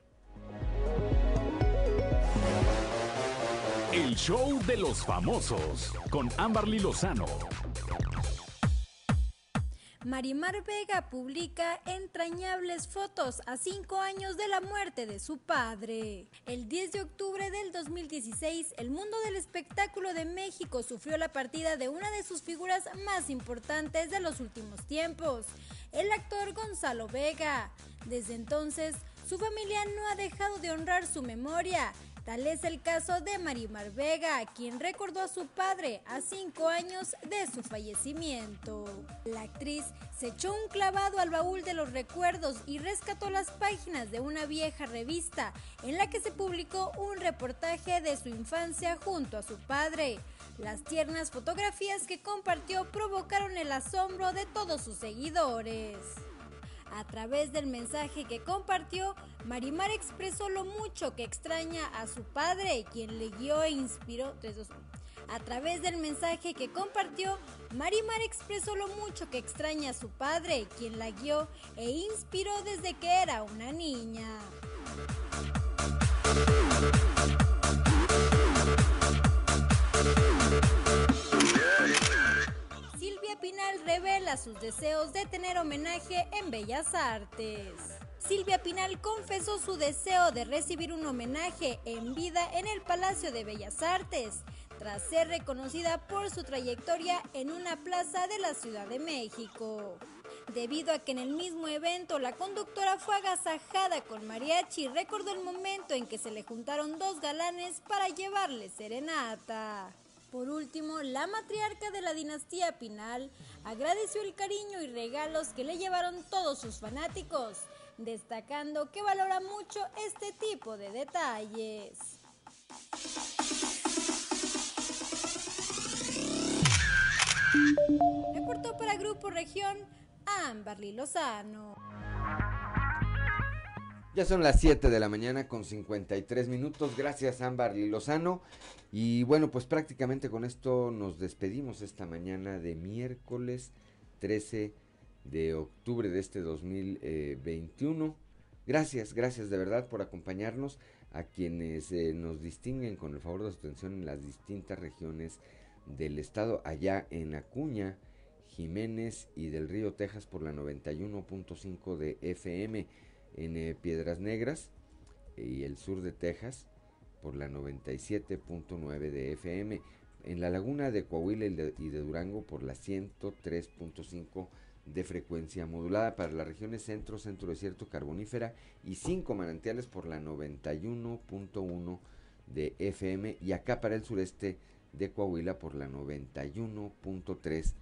El show de los famosos con Amberly Lozano. Marimar Vega publica entrañables fotos a cinco años de la muerte de su padre. El 10 de octubre del 2016, el mundo del espectáculo de México sufrió la partida de una de sus figuras más importantes de los últimos tiempos, el actor Gonzalo Vega. Desde entonces, su familia no ha dejado de honrar su memoria Tal es el caso de Marimar Vega, quien recordó a su padre a cinco años de su fallecimiento. La actriz se echó un clavado al baúl de los recuerdos y rescató las páginas de una vieja revista en la que se publicó un reportaje de su infancia junto a su padre. Las tiernas fotografías que compartió provocaron el asombro de todos sus seguidores. A través del mensaje que compartió, Marimar expresó lo mucho que extraña a su padre, quien le guió e inspiró. A través del mensaje que compartió, Marimar expresó lo mucho que extraña a su padre, quien la guió e inspiró desde que era una niña. Pinal revela sus deseos de tener homenaje en Bellas Artes. Silvia Pinal confesó su deseo de recibir un homenaje en vida en el Palacio de Bellas Artes, tras ser reconocida por su trayectoria en una plaza de la Ciudad de México. Debido a que en el mismo evento la conductora fue agasajada con mariachi, recordó el momento en que se le juntaron dos galanes para llevarle serenata. Por último, la matriarca de la dinastía Pinal agradeció el cariño y regalos que le llevaron todos sus fanáticos, destacando que valora mucho este tipo de detalles. Reportó para Grupo Región Amberly Lozano. Ya son las 7 de la mañana con 53 minutos. Gracias, Ámbar Lozano. Y bueno, pues prácticamente con esto nos despedimos esta mañana de miércoles 13 de octubre de este 2021. Gracias, gracias de verdad por acompañarnos a quienes eh, nos distinguen con el favor de su atención en las distintas regiones del estado, allá en Acuña, Jiménez y del Río Texas por la 91.5 de FM en eh, Piedras Negras y el sur de Texas por la 97.9 de FM, en la laguna de Coahuila y de, Durango por la 103.5 de frecuencia modulada. Para las regiones centro, centro desierto, carbonífera y cinco manantiales por la 91.1 de FM y acá para el sureste de Coahuila por la 91.3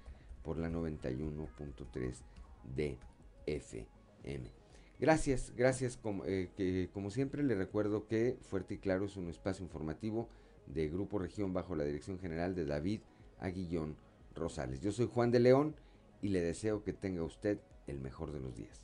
por la 91.3 de FM. Gracias, gracias. Como, eh, que, como siempre le recuerdo que Fuerte y Claro es un espacio informativo de Grupo Región bajo la dirección general de David Aguillón Rosales. Yo soy Juan de León y le deseo que tenga usted el mejor de los días.